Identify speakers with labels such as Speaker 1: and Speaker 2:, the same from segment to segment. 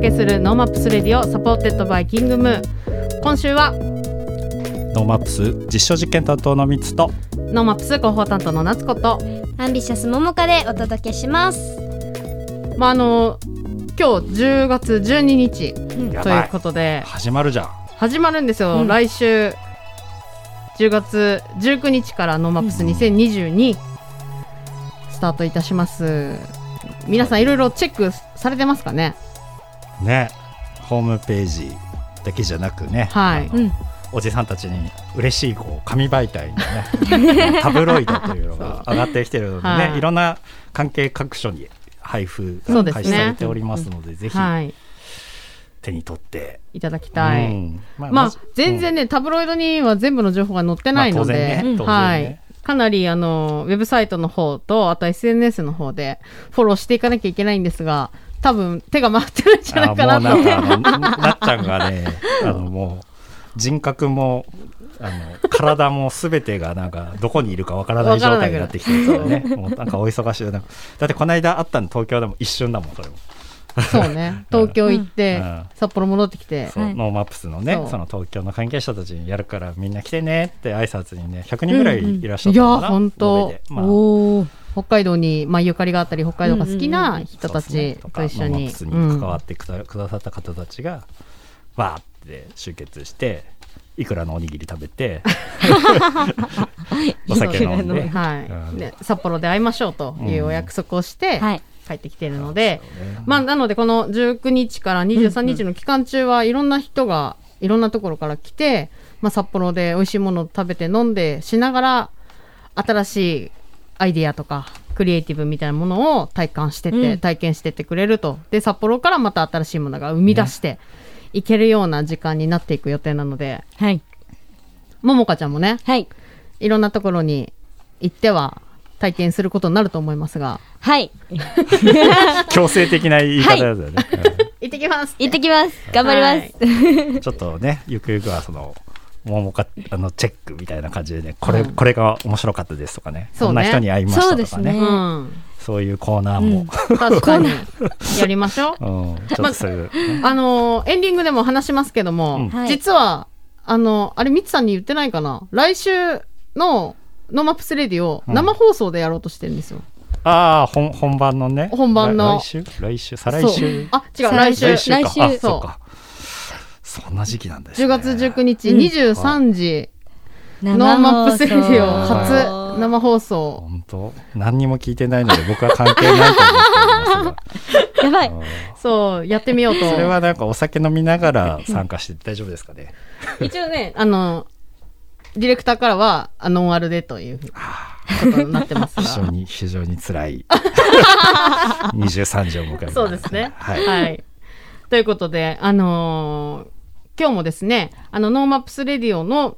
Speaker 1: けする NoMaps Radio supported by キングムー。今週は
Speaker 2: NoMaps 実証実験担当のミツと
Speaker 1: NoMaps 広報担当の夏子と
Speaker 3: アンビシャスももかでお届けします。
Speaker 1: まああの今日10月12日ということで
Speaker 2: 始まるじゃん。
Speaker 1: 始まるんですよ、
Speaker 3: うん。
Speaker 1: 来週10月19日から NoMaps 2022スタートいたします。皆さんいろいろチェックされてますかね？
Speaker 2: ねホームページだけじゃなくね、
Speaker 1: はい。
Speaker 3: うん。
Speaker 2: おじさんたちに嬉しいこう紙媒体のね タブロイドというのが上がってきてるのでね、
Speaker 1: はい。
Speaker 2: い、ろんな関係各所に配布が開始されておりますのでぜひ
Speaker 1: はい。
Speaker 2: 手に取って、
Speaker 1: いただきたい、
Speaker 2: うん。ま
Speaker 1: まあ
Speaker 2: ず
Speaker 1: 全然ね、タブロイドには全部の情報が載ってないので、
Speaker 2: まあね
Speaker 3: うん
Speaker 2: 当然
Speaker 1: はい。
Speaker 2: ね、
Speaker 1: かなりあのウェブサイトの方とあと SNS の方でフォローしていかなきゃいけないんですが多分手が回ってるんじゃないかなと。
Speaker 2: なっちゃんがねあのもう人格もあの体もすべてがなんかどこにいるかわからない状態になってきてるからね。もうなんかお忙しいだってこの間あったの東京でも一瞬だもんそれも。
Speaker 1: そうね。東京行って、
Speaker 2: うん。
Speaker 1: 札幌戻ってきて。
Speaker 2: そう、
Speaker 3: はい。
Speaker 2: NoMaps のね
Speaker 1: そ
Speaker 2: の東京の関係者たちにやるからみんな来てねって挨拶にね100人ぐらいいらっしゃ
Speaker 1: いや
Speaker 2: ったのかな、
Speaker 1: 本当。
Speaker 2: 延べで。まあ。
Speaker 3: おお。
Speaker 1: 北海道に、まあ、ゆかりがあったり北海道が好きな人たち
Speaker 2: と
Speaker 1: 一緒に。
Speaker 2: NoMaps に関わってくだ,、さった方たちがわーって集結していくらのおにぎり食べてお酒飲んで、
Speaker 1: うんはい札幌で会いましょうというお約束をして
Speaker 3: はい。
Speaker 1: 帰ってきているので、まあ、なのでこの19日から23日の期間中はいろんな人がいろんなところから来て、まあ、札幌で美味しいものを食べて飲んでしながら新しいアイディアとかクリエイティブみたいなものを体感してって、
Speaker 3: うん
Speaker 1: 体験してってくれるとで札幌からまた新しいものが生み出していけるような時間になっていく予定なので
Speaker 3: はい。
Speaker 1: ももかちゃんもね
Speaker 3: はい。
Speaker 1: いろんなところに行っては体験することになると思いますが
Speaker 3: はい。
Speaker 2: 強制的な言い方だよね、
Speaker 1: 行ってきます
Speaker 3: 行ってきます。頑張ります。
Speaker 2: うんちょっとねゆくゆくはそのももかあのチェックみたいな感じでねこれ,、
Speaker 1: うん。
Speaker 2: これが面白かったですとかね。
Speaker 1: そ
Speaker 2: んな人に会いましたとかね。
Speaker 3: そうですね。
Speaker 1: うん。
Speaker 2: そういうコーナーも、
Speaker 1: 確かに。やりましょう。
Speaker 2: うん。ちょっとそういう、
Speaker 1: あのーエンディングでも話しますけども、
Speaker 2: うん。
Speaker 3: はい。
Speaker 1: 実はあのあれミツさんに言ってないかな。来週の NoMaps Radio を
Speaker 2: うん。
Speaker 1: 生放送でやろうとしてるんですよ、
Speaker 2: ああ本本番のね。
Speaker 1: 本番の。
Speaker 2: 来来週？来週？再来週？
Speaker 1: あ違う
Speaker 3: 再
Speaker 1: 来週
Speaker 2: 来週。
Speaker 1: そう
Speaker 2: そんな時期なんですね。
Speaker 1: 10月19日
Speaker 3: うん。
Speaker 1: 23時、 NoMaps Radio 初生放送。
Speaker 2: 本当？何にも聞いてないので僕は関係ないと思っています
Speaker 3: やばい。
Speaker 2: が
Speaker 1: そうやってみようと。
Speaker 2: それはなんかお酒飲みながら参加して大丈夫ですかね？
Speaker 1: 一応ねあのディレクターからはあノンアルでということになってますが。
Speaker 2: 非常に非常に辛い。23時を迎えます
Speaker 1: そうですね。
Speaker 2: は
Speaker 1: はいい。ということで、あのー今日もですね、あの、 NoMaps Radio の、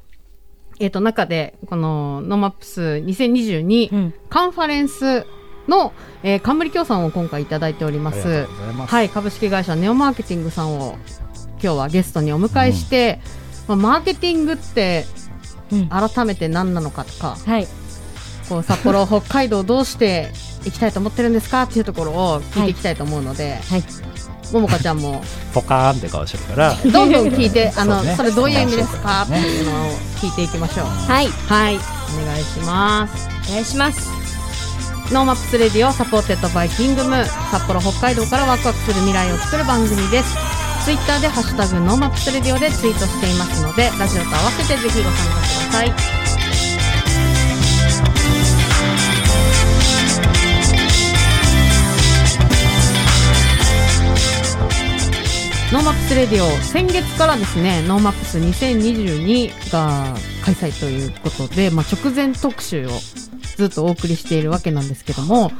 Speaker 1: えっ、と、中で、この、 NoMaps 2022、
Speaker 3: うん。
Speaker 1: カンファレンスの、えー、冠協賛を今回いただいております。はい、株式会社ネオマーケティングさんを、今日はゲストにお迎えして、まあ、マーケティングって、
Speaker 3: うん。
Speaker 1: 改めて何なのかとか、
Speaker 3: はい。
Speaker 1: こう札幌、北海道どうして行きたいと思ってるんですかっていうところを聞いていきたいと思うので、
Speaker 3: はい。
Speaker 1: ももかちゃんも
Speaker 2: ポカーンって顔してるから
Speaker 1: どんどん聞いて、あの、
Speaker 2: そうね
Speaker 1: それどういう意味ですか？って
Speaker 2: ね
Speaker 1: いうのを聞いていきましょう。
Speaker 3: はい。
Speaker 1: はい、お願いします。
Speaker 3: お願いします。
Speaker 1: NoMaps Radio supported by キングムー札幌北海道からワクワクする未来を作る番組です。ツイッターでハッシュタグ NoMaps Radio でツイートしていますので、ラジオと合わせてぜひご参加ください。 NoMaps Radio。先月からですね NoMaps 2022が開催ということで、まあ、直前特集をずっとお送りしているわけなんですけども、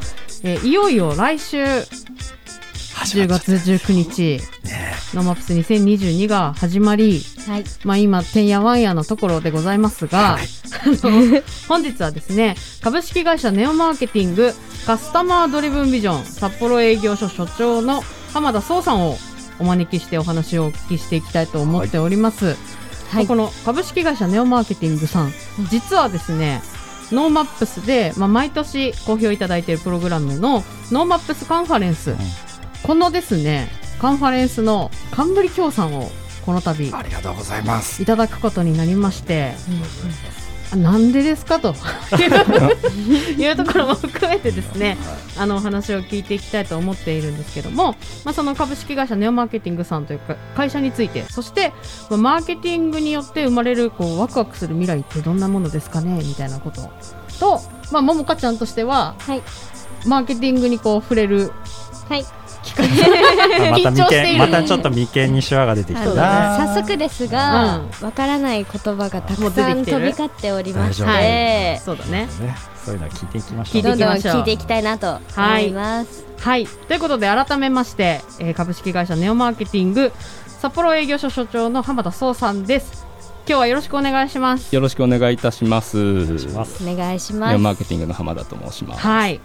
Speaker 1: えーいよいよ来週10月19日、 NoMaps 2022が始まり、
Speaker 3: はい。
Speaker 1: まあ、今てんやわんやのところでございますが、あの本日はですね株式会社ネオマーケティング Customer Driven Division 札幌営業所所長の浜田壮さんをお招きしてお話をお聞きしていきたいと思っております、
Speaker 3: はい。
Speaker 1: まあこの株式会社ネオマーケティングさん実はですね NoMaps で、まあ、毎年好評いただいているプログラムの NoMaps カンファレンス、このですねカンファレンスの冠協賛をこの度
Speaker 2: ありがとうございます。
Speaker 1: いただくことになりまして、あなんでですかと。いうところも含めてですねあのお話を聞いていきたいと思っているんですけども、まあ、その株式会社ネオマーケティングさんというか会社についてそして、まあ、マーケティングによって生まれるこうワクワクする未来ってどんなものですかねみたいなことと、まあ、ももかちゃんとしては
Speaker 3: はい。
Speaker 1: マーケティングにこう触れる
Speaker 3: はい
Speaker 2: また眉
Speaker 1: 緊張している。
Speaker 2: 間またちょっと眉間にシワが出てきた
Speaker 3: 早速ですが
Speaker 1: うん。
Speaker 3: わからない言葉がたくさん飛び交っておりまして。
Speaker 1: そうだね。
Speaker 2: ね。そういうのは聞いていきましょ
Speaker 1: 聞いう。て
Speaker 3: どんどん聞いていきたいなと思います。
Speaker 1: はい。ということで改めまして、えー株式会社ネオマーケティング札幌営業所所長の浜田壮さんです。今日はよろしくお願いします。
Speaker 4: よろしくお願いいたします。
Speaker 2: うします。
Speaker 3: お願いし
Speaker 4: ネオ
Speaker 3: ます
Speaker 4: マーケティングの浜田と申します。
Speaker 1: はい。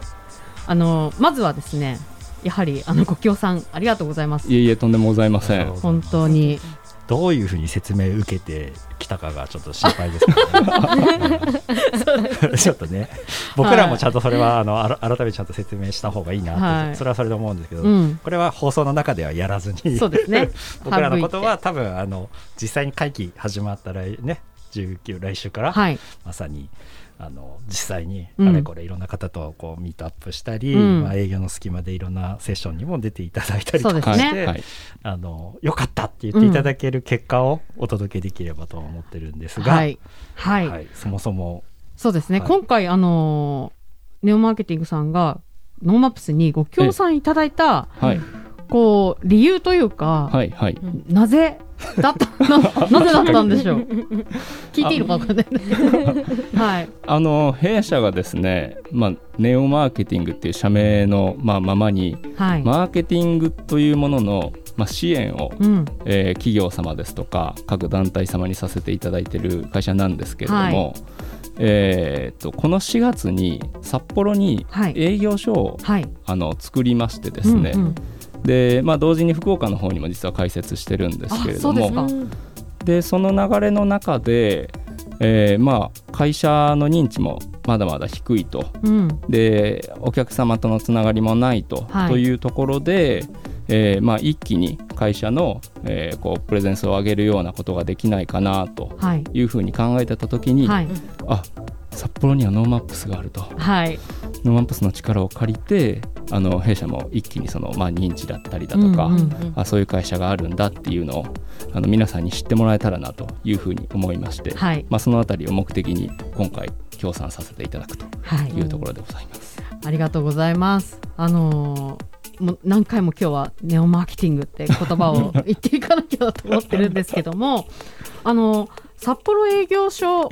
Speaker 1: あのまずはですねやはりあのご協賛ありがとうございます。
Speaker 4: いえいえとんでもございません。
Speaker 1: 本当に。
Speaker 2: どういうふうに説明を受けてきたかがちょっと心配ですけどね。ちょっとね。僕らもちゃんとそれはあのあら改めてちゃんと説明した方がいいなって、
Speaker 1: はい。
Speaker 2: それはそれで思うんですけど、
Speaker 1: うん。
Speaker 2: これは放送の中ではやらずに。
Speaker 1: そうですね。
Speaker 2: 僕らのことは多分あの実際に会期始まった来ね19来週から、
Speaker 1: はい。
Speaker 2: まさにあの実際に
Speaker 1: うん。
Speaker 2: あれこれいろんな方とこうミートアップしたり、
Speaker 1: うん。
Speaker 2: まあ、営業の隙間でいろんなセッションにも出ていただいたり
Speaker 1: そう
Speaker 2: と
Speaker 1: ですね。
Speaker 2: かして、
Speaker 4: はい。
Speaker 2: あのよかったって言っていただける結果をお届けできればと思ってるんですが、
Speaker 1: はい。はい、
Speaker 2: はい。そもそも
Speaker 1: そうですね、
Speaker 2: はい。
Speaker 1: 今回あのーネオマーケティングさんが NoMaps にご協賛いただいた
Speaker 4: はい。
Speaker 1: こう理由というか、
Speaker 4: はい。はい。
Speaker 1: なぜだった ななぜだったんでしょう？聞いていいのか分かんない。はい。
Speaker 4: あの弊社がですね、まあネオマーケティングっていう社名のまあままに、
Speaker 1: はい、
Speaker 4: マーケティングというもののまあ支援を、
Speaker 1: うん。
Speaker 4: えー企業様ですとか各団体様にさせていただいている会社なんですけれども。
Speaker 1: は
Speaker 4: えー、とこの4月に札幌に
Speaker 1: はい。
Speaker 4: 営業所を、
Speaker 1: はい。
Speaker 4: あの作りましてですね、
Speaker 1: うんうん
Speaker 4: で、まあ、同時に福岡の方にも実は開設してるんですけれども。
Speaker 1: で
Speaker 4: その流れの中で、えーまあ、会社の認知もまだまだ低いと。
Speaker 1: うん。
Speaker 4: でお客様とのつながりもないと,、
Speaker 1: はい。
Speaker 4: というところで、えーまあ、一気に会社の、えーこうプレゼンスを上げるようなことができないかなと。
Speaker 1: はい。
Speaker 4: いうふうに考えてた時に、
Speaker 1: はい。
Speaker 4: あ札幌には NoMaps があると。
Speaker 1: はい
Speaker 4: NoMaps の力を借りてあの弊社も一気にその、まあ、認知だったりだとか、
Speaker 1: うんうん
Speaker 3: うん
Speaker 4: あそういう会社があるんだっていうのをあの皆さんに知ってもらえたらなというふうに思いまして、
Speaker 1: はい
Speaker 4: まあ、そのあたりを目的に今回協賛させていただくと
Speaker 1: はい
Speaker 4: いうところでございます。
Speaker 1: ありがとうございます。あのーもう何回も今日はネオマーケティングって言葉を言っていかなきゃと思ってるんですけども、あのー札幌営業所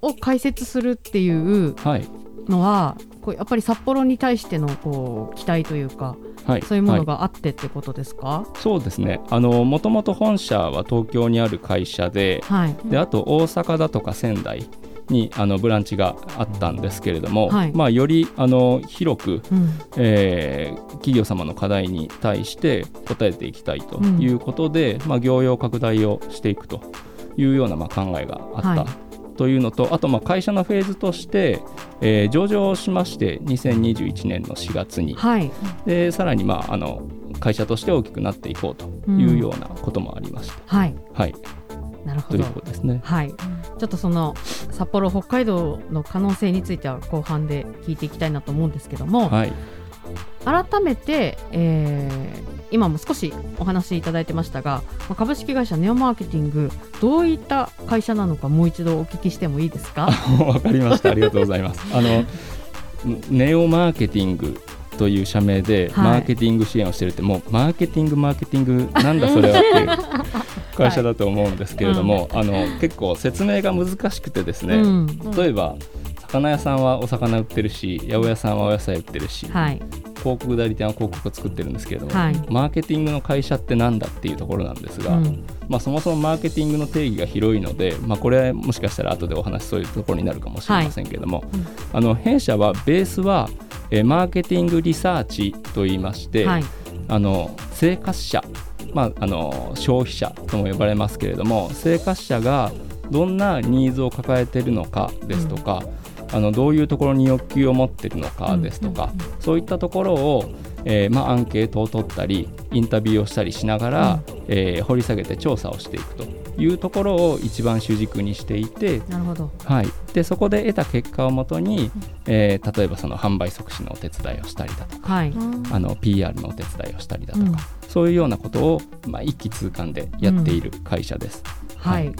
Speaker 1: を開設するっていう
Speaker 4: はい
Speaker 1: のは、こうやっぱり札幌に対してのこう期待というか、
Speaker 4: はい、
Speaker 1: そういうもの
Speaker 4: はい
Speaker 1: があってってことですか？
Speaker 4: そうですねあのもともと本社は東京にある会社で
Speaker 1: はい。
Speaker 4: であと大阪だとか仙台にあのブランチがあったんですけれども、
Speaker 1: はい
Speaker 4: まあ、よりあの広く
Speaker 1: うん。
Speaker 4: えー企業様の課題に対して応えていきたいということで、まあ、業用拡大をしていくというようなまあ考えがあった、
Speaker 1: はい
Speaker 4: というのとあとまあ会社のフェーズとして、えー上場しまして2021年の4月に
Speaker 1: はい。
Speaker 4: でさらにまああの会社として大きくなっていこうというようなこともありまして、
Speaker 1: はい。
Speaker 4: はい、
Speaker 1: なるほど
Speaker 4: という。ことですね。
Speaker 1: はい、ちょっとその札幌、北海道の可能性については後半で聞いていきたいなと思うんですけども、
Speaker 4: はい、
Speaker 1: 改めて、えー今も少しお話しいただいてましたが、まあ株式会社ネオマーケティングどういった会社なのかもう一度お聞きしてもいいですか？
Speaker 4: わかりました。ありがとうございます。あのネオマーケティングという社名で
Speaker 1: はい
Speaker 4: マーケティング支援をしてるって、もうマーケティングマーケティングなんだそれはっていう 会社だと思うんですけれども、あの結構説明が難しくてですね。
Speaker 1: うん
Speaker 4: 例えば魚屋さんはお魚売ってるし八百屋さんはお野菜売ってるし、
Speaker 1: はい。
Speaker 4: 広告代理店は広告を作ってるんですけれども、
Speaker 1: はい。
Speaker 4: マーケティングの会社ってなんだっていうところなんですが、
Speaker 1: うん。
Speaker 4: まあ、そもそもマーケティングの定義が広いので、まあ、これはもしかしたら後でお話しそういうところになるかもしれませんけれども、
Speaker 1: うん。
Speaker 4: あの弊社はベースは、えーマーケティングリサーチといいまして、
Speaker 1: はい。
Speaker 4: あの生活者、まあ、あの消費者とも呼ばれますけれども生活者がどんなニーズを抱えているのかですとか、あのどういうところに欲求を持っているのかですとか、そういったところを、えーまあ、アンケートを取ったりインタビューをしたりしながら、えー掘り下げて調査をしていくというところを一番主軸にしていて、
Speaker 1: なるほど。
Speaker 4: はい、でそこで得た結果をもとに、えー例えばその販売促進のお手伝いをしたりだとか
Speaker 1: はい。
Speaker 4: あの PR のお手伝いをしたりだとか、
Speaker 1: うん
Speaker 4: そういうようなことを、まあ、一気通貫でやっている会社です。
Speaker 1: はい。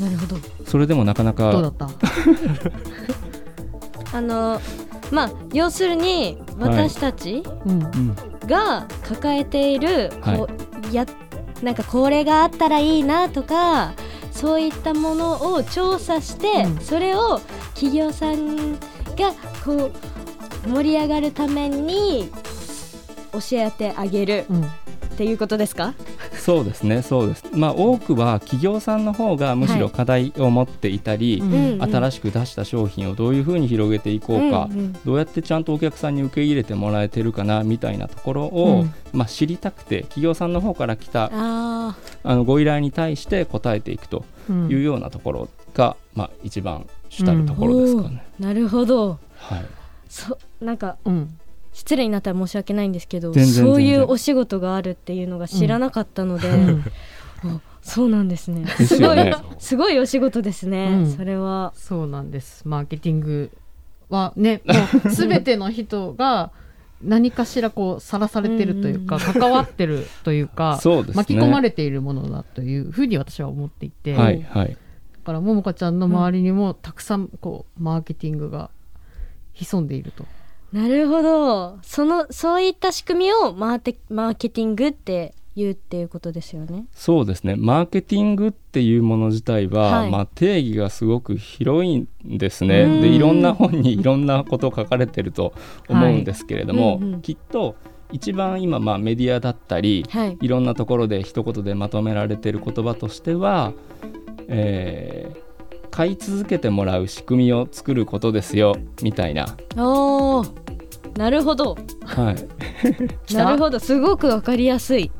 Speaker 3: なるほど。
Speaker 4: それでもなかなか
Speaker 1: どうだった？
Speaker 3: あのまあ要するに私たち
Speaker 1: うん。
Speaker 4: うん。
Speaker 3: が抱えている、
Speaker 4: はい。
Speaker 3: こうやなんかこれがあったらいいなとかそういったものを調査して、
Speaker 1: うん。
Speaker 3: それを企業さんがこう盛り上がるために教えてあげる
Speaker 1: うん。
Speaker 3: っていうことですか？
Speaker 4: そうですねそうです。まあ多くは企業さんの方がむしろ課題を持っていたり、
Speaker 1: うん
Speaker 4: 新しく出した商品をどういうふうに広げていこうか、
Speaker 3: うんうん。
Speaker 4: どうやってちゃんとお客さんに受け入れてもらえてるかなみたいなところを、
Speaker 1: うん。
Speaker 4: まあ、知りたくて企業さんの方から来た
Speaker 3: あ
Speaker 4: あのご依頼に対して答えていくと
Speaker 1: うん。
Speaker 4: いうようなところが、まあ、一番主たると
Speaker 3: あ
Speaker 4: ころですかね。
Speaker 3: なるほど。
Speaker 4: はい、
Speaker 3: そなんか
Speaker 1: うん。
Speaker 3: 失礼になったら申し訳ないんですけど
Speaker 4: 全然
Speaker 3: そういうお仕事があるっていうのが知らなかったので、
Speaker 1: うん。
Speaker 3: あそうなんですね。
Speaker 4: ですよね。
Speaker 3: すごいすごいお仕事ですね、
Speaker 1: うん。
Speaker 3: それは。
Speaker 1: そうなんです。マーケティングはね、もうすべての人が何かしらこうさらされてるというか、
Speaker 3: うん。
Speaker 1: 関わってるというか、
Speaker 4: そうね。
Speaker 1: 巻き込まれているものだというふうに私は思っていて、だ
Speaker 4: はいはい。
Speaker 1: からももかちゃんの周りにもたくさんこうマーケティングが潜んでいると。
Speaker 3: なるほど。そのそういった仕組みをマーテマーケティングって言うっていうことですよね。
Speaker 4: そうですね。マーケティングっていうもの自体は、
Speaker 3: はい。
Speaker 4: まあ、定義がすごく広いんですね。
Speaker 3: うん。
Speaker 4: でいろんな本にいろんなこと書かれてると思うんですけれども、
Speaker 3: はい。うんうん。
Speaker 4: きっと一番今、まあ、メディアだったり
Speaker 3: はい。
Speaker 4: いろんなところで一言でまとめられてる言葉としては、えー買い続けてもらう仕組みを作ることですよみたいな、
Speaker 3: おーなるほど。
Speaker 4: はい、
Speaker 3: なるほど。すごくわかりやすい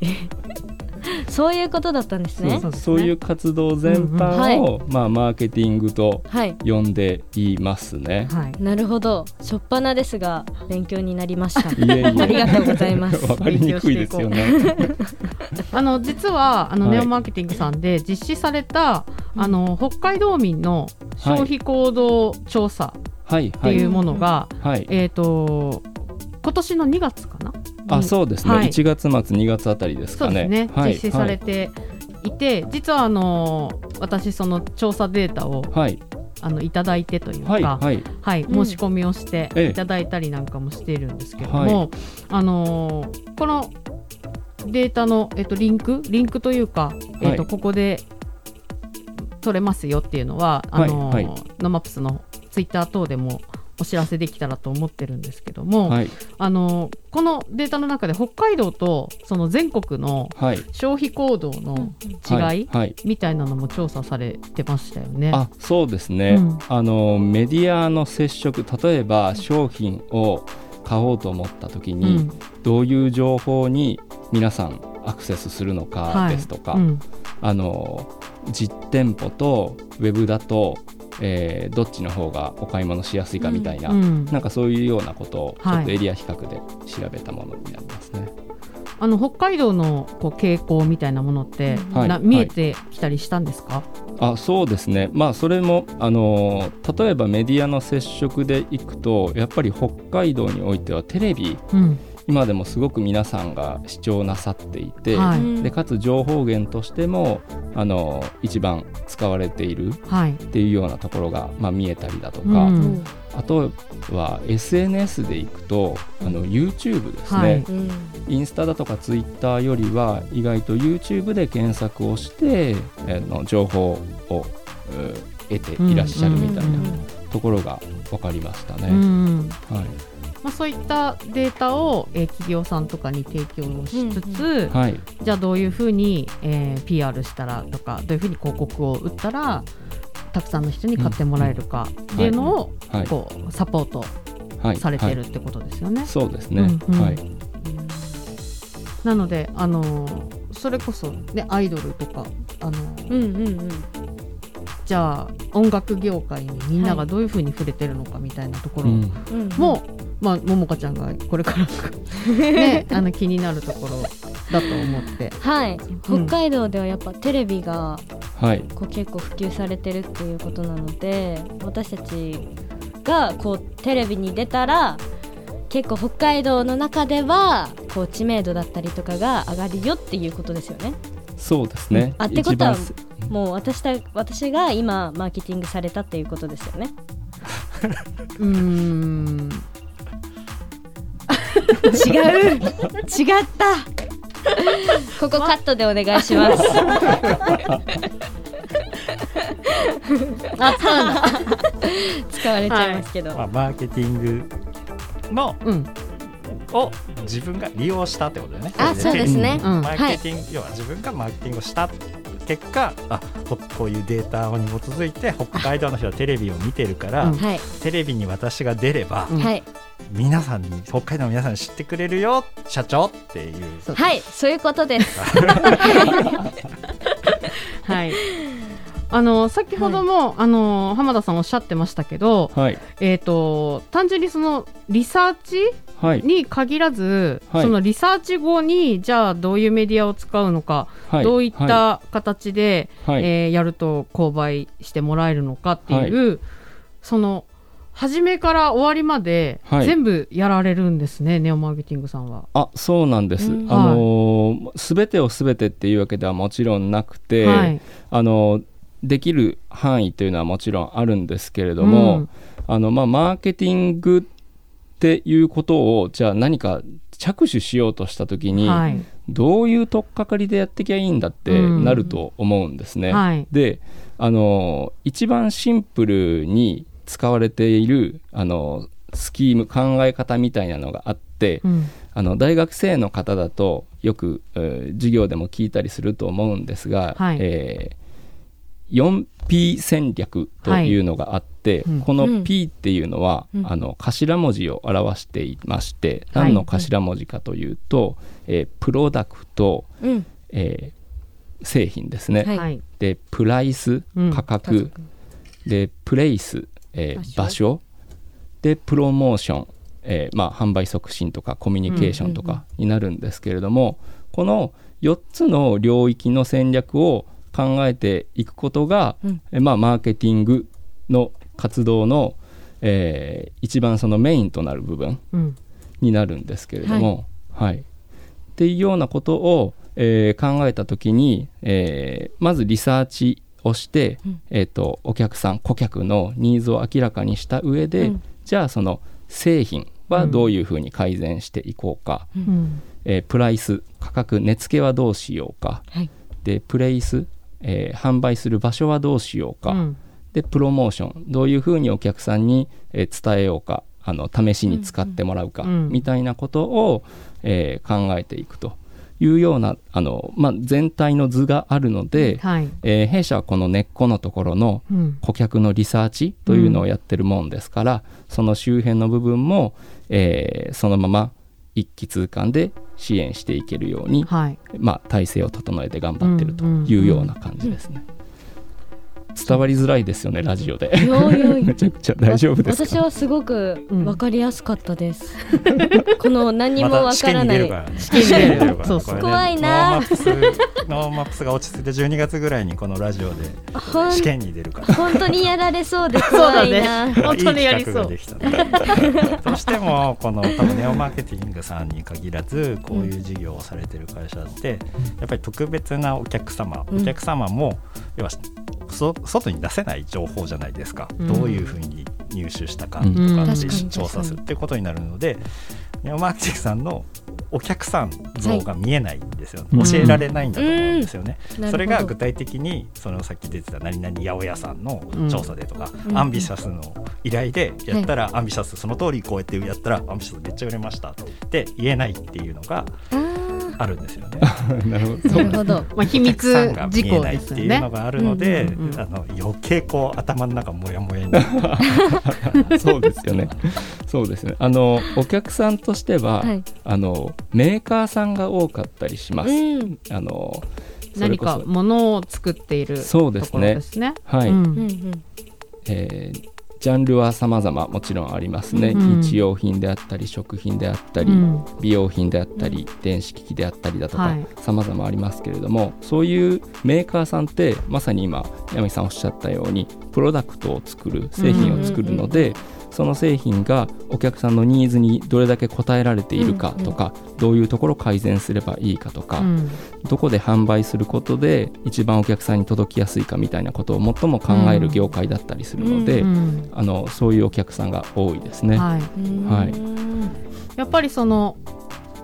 Speaker 3: そういうことだったんですね。
Speaker 1: そう
Speaker 4: いう活動全般を、まあ、マーケティングと
Speaker 3: はい。
Speaker 4: 呼んでいますね。
Speaker 1: はい。
Speaker 3: なるほど。しょっぱなですが勉強になりました。
Speaker 4: いえいえ。
Speaker 3: ありがとうございます。
Speaker 4: わかりにくいですよね。
Speaker 1: あの実はあの、
Speaker 4: はい。
Speaker 1: ネオマーケティングさんで実施された、
Speaker 3: うん。
Speaker 1: あの北海道民の消費行動調査っていうものが、
Speaker 4: はい。
Speaker 1: えっ、と今年の2月かな
Speaker 4: あ、そうですね。
Speaker 1: はい。
Speaker 4: 1月末2月あたりですかね。
Speaker 1: ね、
Speaker 4: はい
Speaker 1: 実施されていて、実はあの私その調査データを
Speaker 4: はい。
Speaker 1: あのいただいてというか、
Speaker 4: はい
Speaker 1: は
Speaker 4: はい。いはい
Speaker 3: うん。
Speaker 1: 申し込みをして
Speaker 4: ええ。
Speaker 1: いただいたりなんかもしているんですけれども、あのーこのデータの、えっと、リンクリンクというか、えっと
Speaker 4: はい。
Speaker 1: ここで取れますよっていうのはあのー
Speaker 4: はいはい。
Speaker 1: ノマップスのツイッター等でもお知らせできたらと思ってるんですけども、
Speaker 4: はい。
Speaker 1: あのーこのデータの中で北海道とその全国の
Speaker 4: はい。
Speaker 1: 消費行動の違い、みたいなのも調査されてましたよね。
Speaker 4: あそうですね、
Speaker 1: うん。
Speaker 4: あのメディアの接触例えば商品を買おうと思った時
Speaker 1: う
Speaker 4: に、
Speaker 1: ん。
Speaker 4: どういう情報に皆さんアクセスするのか
Speaker 1: はい
Speaker 4: ですとか、
Speaker 1: うん。
Speaker 4: あの実店舗とウェブだと、えーどっちの方がお買い物しやすいかみたいな、
Speaker 1: うん
Speaker 4: なんかそういうようなことをちょ
Speaker 1: はい
Speaker 4: っとエリア比較で調べたものになりますね。
Speaker 1: あの北海道のこう傾向みたいなものって、
Speaker 4: はい。
Speaker 1: な見えてきたりしたんですか、
Speaker 4: あそうですね、まあ、それもあの例えばメディアの接触でいくとやっぱり北海道においてはテレビ
Speaker 1: うん
Speaker 4: 今でもすごく皆さんが視聴なさっていて、
Speaker 1: はい。
Speaker 3: うん
Speaker 4: でかつ情報源としてもあの一番使われている
Speaker 1: はい。
Speaker 4: っていうようなところが、まあ、見えたりだとか、
Speaker 1: うん。
Speaker 4: あとは SNS でいくとあの YouTube ですね、
Speaker 1: はい。
Speaker 3: うん
Speaker 4: インスタだとかツイッターよりは意外と YouTube で検索をしてあの情報をう得ていらっしゃるみたいなところが分かりましたね。
Speaker 1: うん。
Speaker 4: はい
Speaker 1: まあ、そういったデータを、えー企業さんとかに提供をしつつ、
Speaker 4: はい。
Speaker 1: じゃあどういうふうに、えー PR したらとかどういうふうに広告を打ったらたくさんの人に買ってもらえるかっていうのを、
Speaker 4: はい。
Speaker 1: こうサポート
Speaker 4: はい。
Speaker 1: されてる
Speaker 4: はい
Speaker 1: ってことですよね。
Speaker 4: そうですね、
Speaker 1: うんうん。
Speaker 4: はい。
Speaker 1: なので、あのーそれこそ、ね、アイドルとか、あのー
Speaker 3: うんうんうん。
Speaker 1: じゃあ音楽業界にみんながどういうふうに触れてるのかみたいなところ
Speaker 4: うん。
Speaker 3: うん
Speaker 1: もまあももかちゃんがこれから ねあの気になるところだと思って。
Speaker 3: はい。北海道ではやっぱテレビが
Speaker 4: はい。
Speaker 3: こう結構普及されてるっていうことなので私たちがこうテレビに出たら結構北海道の中ではこう知名度だったりとかが上がるよっていうことですよね。
Speaker 4: そうですね。
Speaker 3: あってことは
Speaker 4: 一番
Speaker 3: もう私た私が今マーケティングされたっていうことですよね。
Speaker 1: うーん
Speaker 3: 違う。違った。ここカットでお願いします。
Speaker 1: あったんだ
Speaker 3: 使われちゃいますけど。
Speaker 2: まあ、マーケティング。の
Speaker 1: うん。
Speaker 2: を自分が利用したってことだよね。
Speaker 3: あそうですね。
Speaker 1: うん。
Speaker 2: マーケティング、要は自分がマーケティングをした結果あここういうデータに基づいて北海道の人はテレビを見てるから、
Speaker 1: うん。
Speaker 3: はい。
Speaker 2: テレビに私が出れば、
Speaker 1: うん。
Speaker 3: はい
Speaker 2: 皆さんに北海道の皆さんに知ってくれるよ社長っていう。
Speaker 3: はいそういうことです。
Speaker 1: はい。あの先ほども、あの浜田さんおっしゃってましたけど、
Speaker 4: はい。
Speaker 1: えー、と単純にそのリサーチ
Speaker 4: はい。
Speaker 1: に限らず、
Speaker 4: はい。
Speaker 1: そのリサーチ後にじゃあどういうメディアを使うのか、
Speaker 4: はい。
Speaker 1: どういった形で、
Speaker 4: はい。
Speaker 1: えーやると購買してもらえるのかっていう、その初めから終わりまで
Speaker 4: はい。
Speaker 1: 全部やられるんですね、ネオマーケティングさんは。
Speaker 4: あそうなんです、
Speaker 3: うん。
Speaker 4: あのー全てを全てっていうわけではもちろんなくて、
Speaker 1: はい。
Speaker 4: あのできる範囲というのはもちろんあるんですけれども、
Speaker 1: うん。
Speaker 4: あのまあ、マーケティングっていうことをじゃあ何か着手しようとした時に、
Speaker 1: はい。
Speaker 4: どういう取っかかりでやってきゃいいんだって
Speaker 1: うん。
Speaker 4: なると思うんですね。
Speaker 1: はい。
Speaker 4: であの一番シンプルに使われているあのスキーム考え方みたいなのがあって、
Speaker 1: うん。
Speaker 4: あの大学生の方だとよく、えー授業でも聞いたりすると思うんですが、
Speaker 1: はい。
Speaker 4: えー 4P 戦略というのがあって、
Speaker 1: うん。
Speaker 4: この P っていうのは、
Speaker 3: うん。
Speaker 4: あの頭文字を表していまして、
Speaker 1: はい。
Speaker 4: 何の頭文字かというと、えープロダクト、
Speaker 3: うん。
Speaker 4: えー製品ですね、
Speaker 3: はい。
Speaker 1: はい
Speaker 4: でプライス
Speaker 1: うん。
Speaker 4: 価格、でプレイス、えー場所？でプロモーション、えーまあ、販売促進とかコミュニケーションとかになるんですけれども、この4つの領域の戦略を考えていくことが、
Speaker 3: うん。
Speaker 4: えーまあ、マーケティングの活動の、えー一番そのメインとなる部分
Speaker 1: うん。
Speaker 4: になるんですけれども、はい。っていうようなことを、えー考えた時に、えーまずリサーチをして、
Speaker 3: うん。
Speaker 4: えー、とお客さん顧客のニーズを明らかにした上で、
Speaker 3: うん。
Speaker 4: じゃあその製品はどういうふうに改善していこうか、
Speaker 1: うん。
Speaker 4: えープライス価格値付けはどうしようか。
Speaker 3: はい。
Speaker 4: でプレイス、えー販売する場所はどうしようか、
Speaker 1: うん。
Speaker 4: でプロモーションどういうふうにお客さんに、えー伝えようか。あの試しに使ってもらうか、
Speaker 1: うん。うん。
Speaker 4: みたいなことを、えー考えていくというようなあの、まあ、全体の図があるので、
Speaker 1: はい。
Speaker 4: えー弊社はこの根っこのところの
Speaker 1: うん。
Speaker 4: 顧客のリサーチというのをやってるもんですから、その周辺の部分も、えーそのまま一気通貫で支援していけるように、
Speaker 1: はい。
Speaker 4: まあ、体制を整えて頑張ってると
Speaker 1: うんうん
Speaker 4: いうような感じですね。伝わりづらいですよねラジオで。めちゃくちゃ大丈夫ですか？
Speaker 3: 私はすごく
Speaker 1: うん。
Speaker 3: 分かりやすかったです。この何も
Speaker 2: また試験に
Speaker 3: 分からない。
Speaker 2: 出るからね。
Speaker 1: 試験に出る
Speaker 2: 出るから
Speaker 1: そうそう。
Speaker 2: これね
Speaker 3: 怖いな。
Speaker 2: NoMaps NoMaps が落ち着いて12月ぐらいにこのラジオで試験に出るから。
Speaker 3: 本当にやられそうで怖いな。
Speaker 1: 本当にやりそう。
Speaker 2: いい企画ができた。ねどうしてもこの多分ネオマーケティングさんに限らずこういう事業をされてる会社ってやっぱり特別なお客様、
Speaker 3: うん。
Speaker 2: お客様も要はそ外に出せない情報じゃないですか、
Speaker 1: うん。
Speaker 2: どういうふうに入手したかと
Speaker 4: うん。
Speaker 2: かって
Speaker 3: 確かに。
Speaker 2: 調査するってことになるのでネオマーケティさんのお客さん像が見えないんですよ、
Speaker 1: はい
Speaker 2: 教えられないんだと思うんですよね。
Speaker 3: なるほど
Speaker 2: それが具体的にそのさっき出てた何々八百屋さんの調査でとか、
Speaker 3: うん
Speaker 2: アンビシャスの依頼でやったら、アンビシャスその通りこうやってやったらアンビシャスめっちゃ売れましたって言えないっていうのが
Speaker 3: あ
Speaker 2: あるんですよね。
Speaker 4: なるほ
Speaker 3: ーなるほど。
Speaker 1: まあ秘密事項
Speaker 2: 見えないっ
Speaker 1: ですよね
Speaker 2: ていうの。があるので、
Speaker 1: うんうんうん
Speaker 2: あの余計こう頭の中モヤモヤになる。
Speaker 4: ど そうですよねそうですねあのお客さんとしては、
Speaker 3: はい。
Speaker 4: あのメーカーさんが多かったりします、
Speaker 3: うん。
Speaker 4: あの
Speaker 1: 何か
Speaker 4: こそ
Speaker 1: 物を作っている
Speaker 4: そうで
Speaker 1: ところ
Speaker 4: すね
Speaker 1: ですね。
Speaker 4: はい、
Speaker 1: うん
Speaker 3: うんうん。
Speaker 4: えージャンルは様々もちろんありますね、
Speaker 1: うん。
Speaker 4: 日用品であったり食品であったり、
Speaker 1: うん。
Speaker 4: 美容品であったり、電子機器であったりだとか、
Speaker 1: はい。
Speaker 4: 様々ありますけれどもそういうメーカーさんってまさに今山木さんおっしゃったようにプロダクトを作る製品を作るので、その製品がお客さんのニーズにどれだけ応えられているかとか、どういうところを改善すればいいかとか、
Speaker 1: うん。
Speaker 4: どこで販売することで一番お客さんに届きやすいかみたいなことを最も考える業界だったりするので、
Speaker 1: うん
Speaker 4: あのそういうお客さんが多いですね。
Speaker 1: はい、
Speaker 4: はい。
Speaker 1: やっぱりその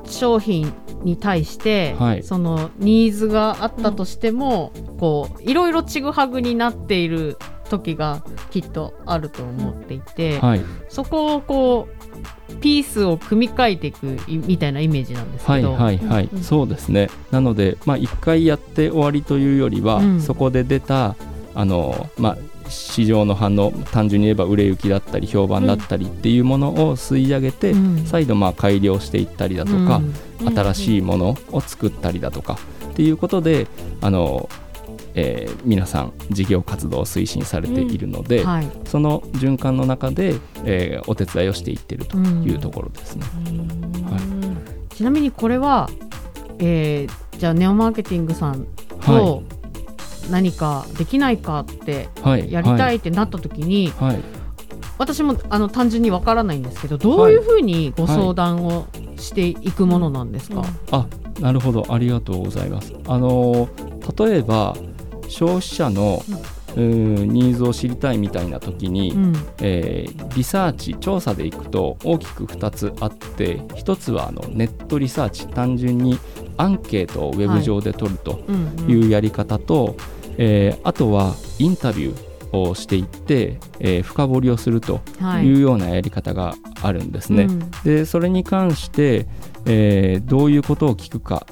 Speaker 1: 商品に対して、
Speaker 4: はい。
Speaker 1: そのニーズがあったとしても、こういろいろちぐはぐになっている時がきっとあると思っていて、
Speaker 4: はい、
Speaker 1: そこをこうピースを組み替えていくいみたいなイメージなんです
Speaker 4: はい
Speaker 1: けど、
Speaker 4: はいはい、
Speaker 3: うん
Speaker 4: そうですね。なのでまあ一回やって終わりというよりは、
Speaker 1: うん。
Speaker 4: そこで出たあのまあ市場の反応単純に言えば売れ行きだったり評判だったりっていうものを吸い上げて、
Speaker 1: うん。
Speaker 4: 再度まあ改良していったりだとか、
Speaker 1: うん。
Speaker 4: 新しいものを作ったりだとかっていうことであの、えー皆さん事業活動を推進されているので、
Speaker 1: はい。
Speaker 4: その循環の中で、えーお手伝いをしていってるというところですね。
Speaker 1: ちなみにこれは、えーじゃあネオマーケティングさんと何かできないかって
Speaker 4: はい、
Speaker 1: やりた
Speaker 4: はい
Speaker 1: ってなった時に、
Speaker 4: はい。
Speaker 1: 私もあの単純にわからないんですけどどういうふうにご相談をしていくものなんですか、
Speaker 4: あなるほど。ありがとうございます。あの例えば消費者の、ニーズを知りたいみたいな時に、
Speaker 1: うん。
Speaker 4: えーリサーチ調査でいくと大きく2つあって1つはあのネットリサーチ単純にアンケートをウェブ上で取ると
Speaker 1: うん
Speaker 4: いうやり方と、えーあとはインタビューをしていって、えー深掘りをすると
Speaker 1: はい。
Speaker 4: いうようなやり方があるんですね。
Speaker 1: うん。
Speaker 4: でそれに関して、えーどういうことを聞くか、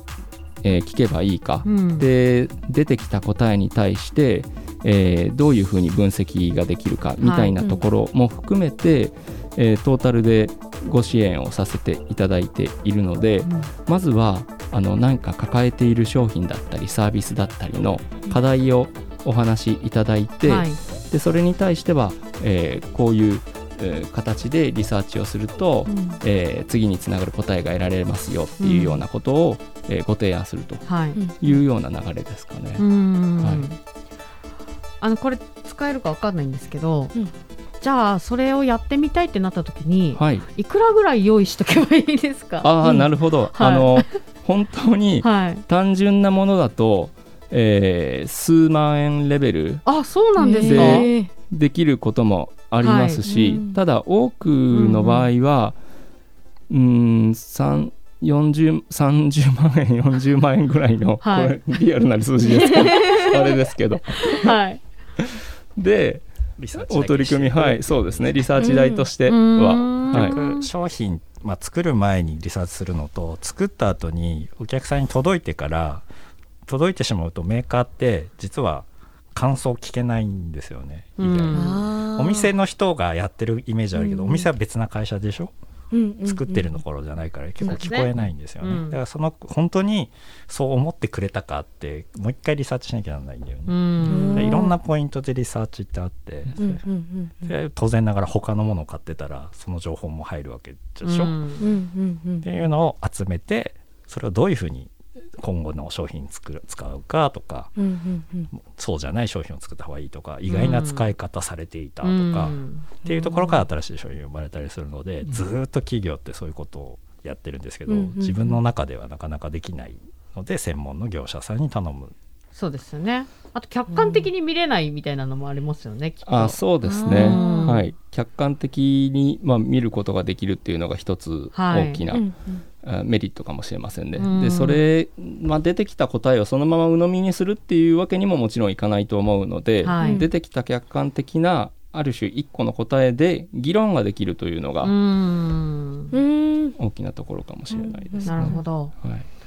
Speaker 4: えー聞けばいいか、
Speaker 1: うん。
Speaker 4: で出てきた答えに対して、えーどういうふうに分析ができるかみたいなところも含めて、えートータルでご支援をさせていただいているので、まずはあの何か抱えている商品だったりサービスだったりの課題をお話しいただいて、
Speaker 1: はい。
Speaker 4: でそれに対しては、えーこういう、えー形でリサーチをすると、えー次につながる答えが得られますよっていうようなことを、えー、ご提案すると
Speaker 1: い。
Speaker 4: うような流れですかね。はい、
Speaker 1: あのこれ使えるか分かんないんですけど、
Speaker 3: うん、
Speaker 1: じゃあそれをやってみたいってなった時に、
Speaker 4: はい、
Speaker 1: いくらぐらい用意しとけばいいですか？
Speaker 4: あ、
Speaker 1: うん、
Speaker 4: なるほど、
Speaker 1: はい、
Speaker 4: あの本当に 単純なものだと、えー、数万円レベル
Speaker 1: あそうなんですね
Speaker 4: できることもありますし、
Speaker 3: はい。うん、
Speaker 4: ただ多くの場合は、うん、うん3 4030万円40万円ぐらいの、
Speaker 1: はい、
Speaker 4: これリアルな数字ですけどあれですけど。
Speaker 1: はい。
Speaker 4: でお取り組みはいそうですね。リサーチ代としては、
Speaker 1: うん。
Speaker 4: はい、
Speaker 2: 商品、まあ、作る前にリサーチするのと作った後にお客さんに届いてから届いてしまうとメーカーって実は感想聞けないんですよね、
Speaker 1: うん、
Speaker 2: お店の人がやってるイメージあるけど、
Speaker 3: うん、
Speaker 2: お店は別な会社でしょ、作ってるところじゃないから結構聞こえないんですよね、
Speaker 1: うん。
Speaker 2: だからその本当にそう思ってくれたかってもう一回リサーチしなきゃならないんだよね、
Speaker 1: う
Speaker 2: いろんなポイントでリサーチってあって、で当然ながら他のものを買ってたらその情報も入るわけでしょ、
Speaker 1: うん。
Speaker 2: っていうのを集めてそれをどういうふうに今後の商品作る使うかとかそうじゃない商品を作った方がいいとか意外な使い方されていたとか、
Speaker 1: うん。
Speaker 2: っていうところから新しい商品が生まれたりするので、ずーっと企業ってそういうことをやってるんですけど、
Speaker 3: うんうんうん。
Speaker 2: 自分の中ではなかなかできないので専門の業者さんに頼む。
Speaker 1: そうですよねあと客観的に見れないみたいなのもありますよね、きっと。
Speaker 4: あそうですね、
Speaker 1: うん。
Speaker 4: はい、客観的に、まあ、見ることができるっていうのが一つ
Speaker 1: はい。
Speaker 4: 大きな、あメリットかもしれませんね。
Speaker 1: うん。
Speaker 4: でそれ、まあ、出てきた答えをそのまま鵜呑みにするっていうわけにももちろんいかないと思うので、
Speaker 1: はい。
Speaker 4: 出てきた客観的なある種一個の答えで議論ができるというのが
Speaker 1: うん。
Speaker 4: 大きなところかもしれないですね。
Speaker 1: なるほど。
Speaker 4: はい。
Speaker 1: あ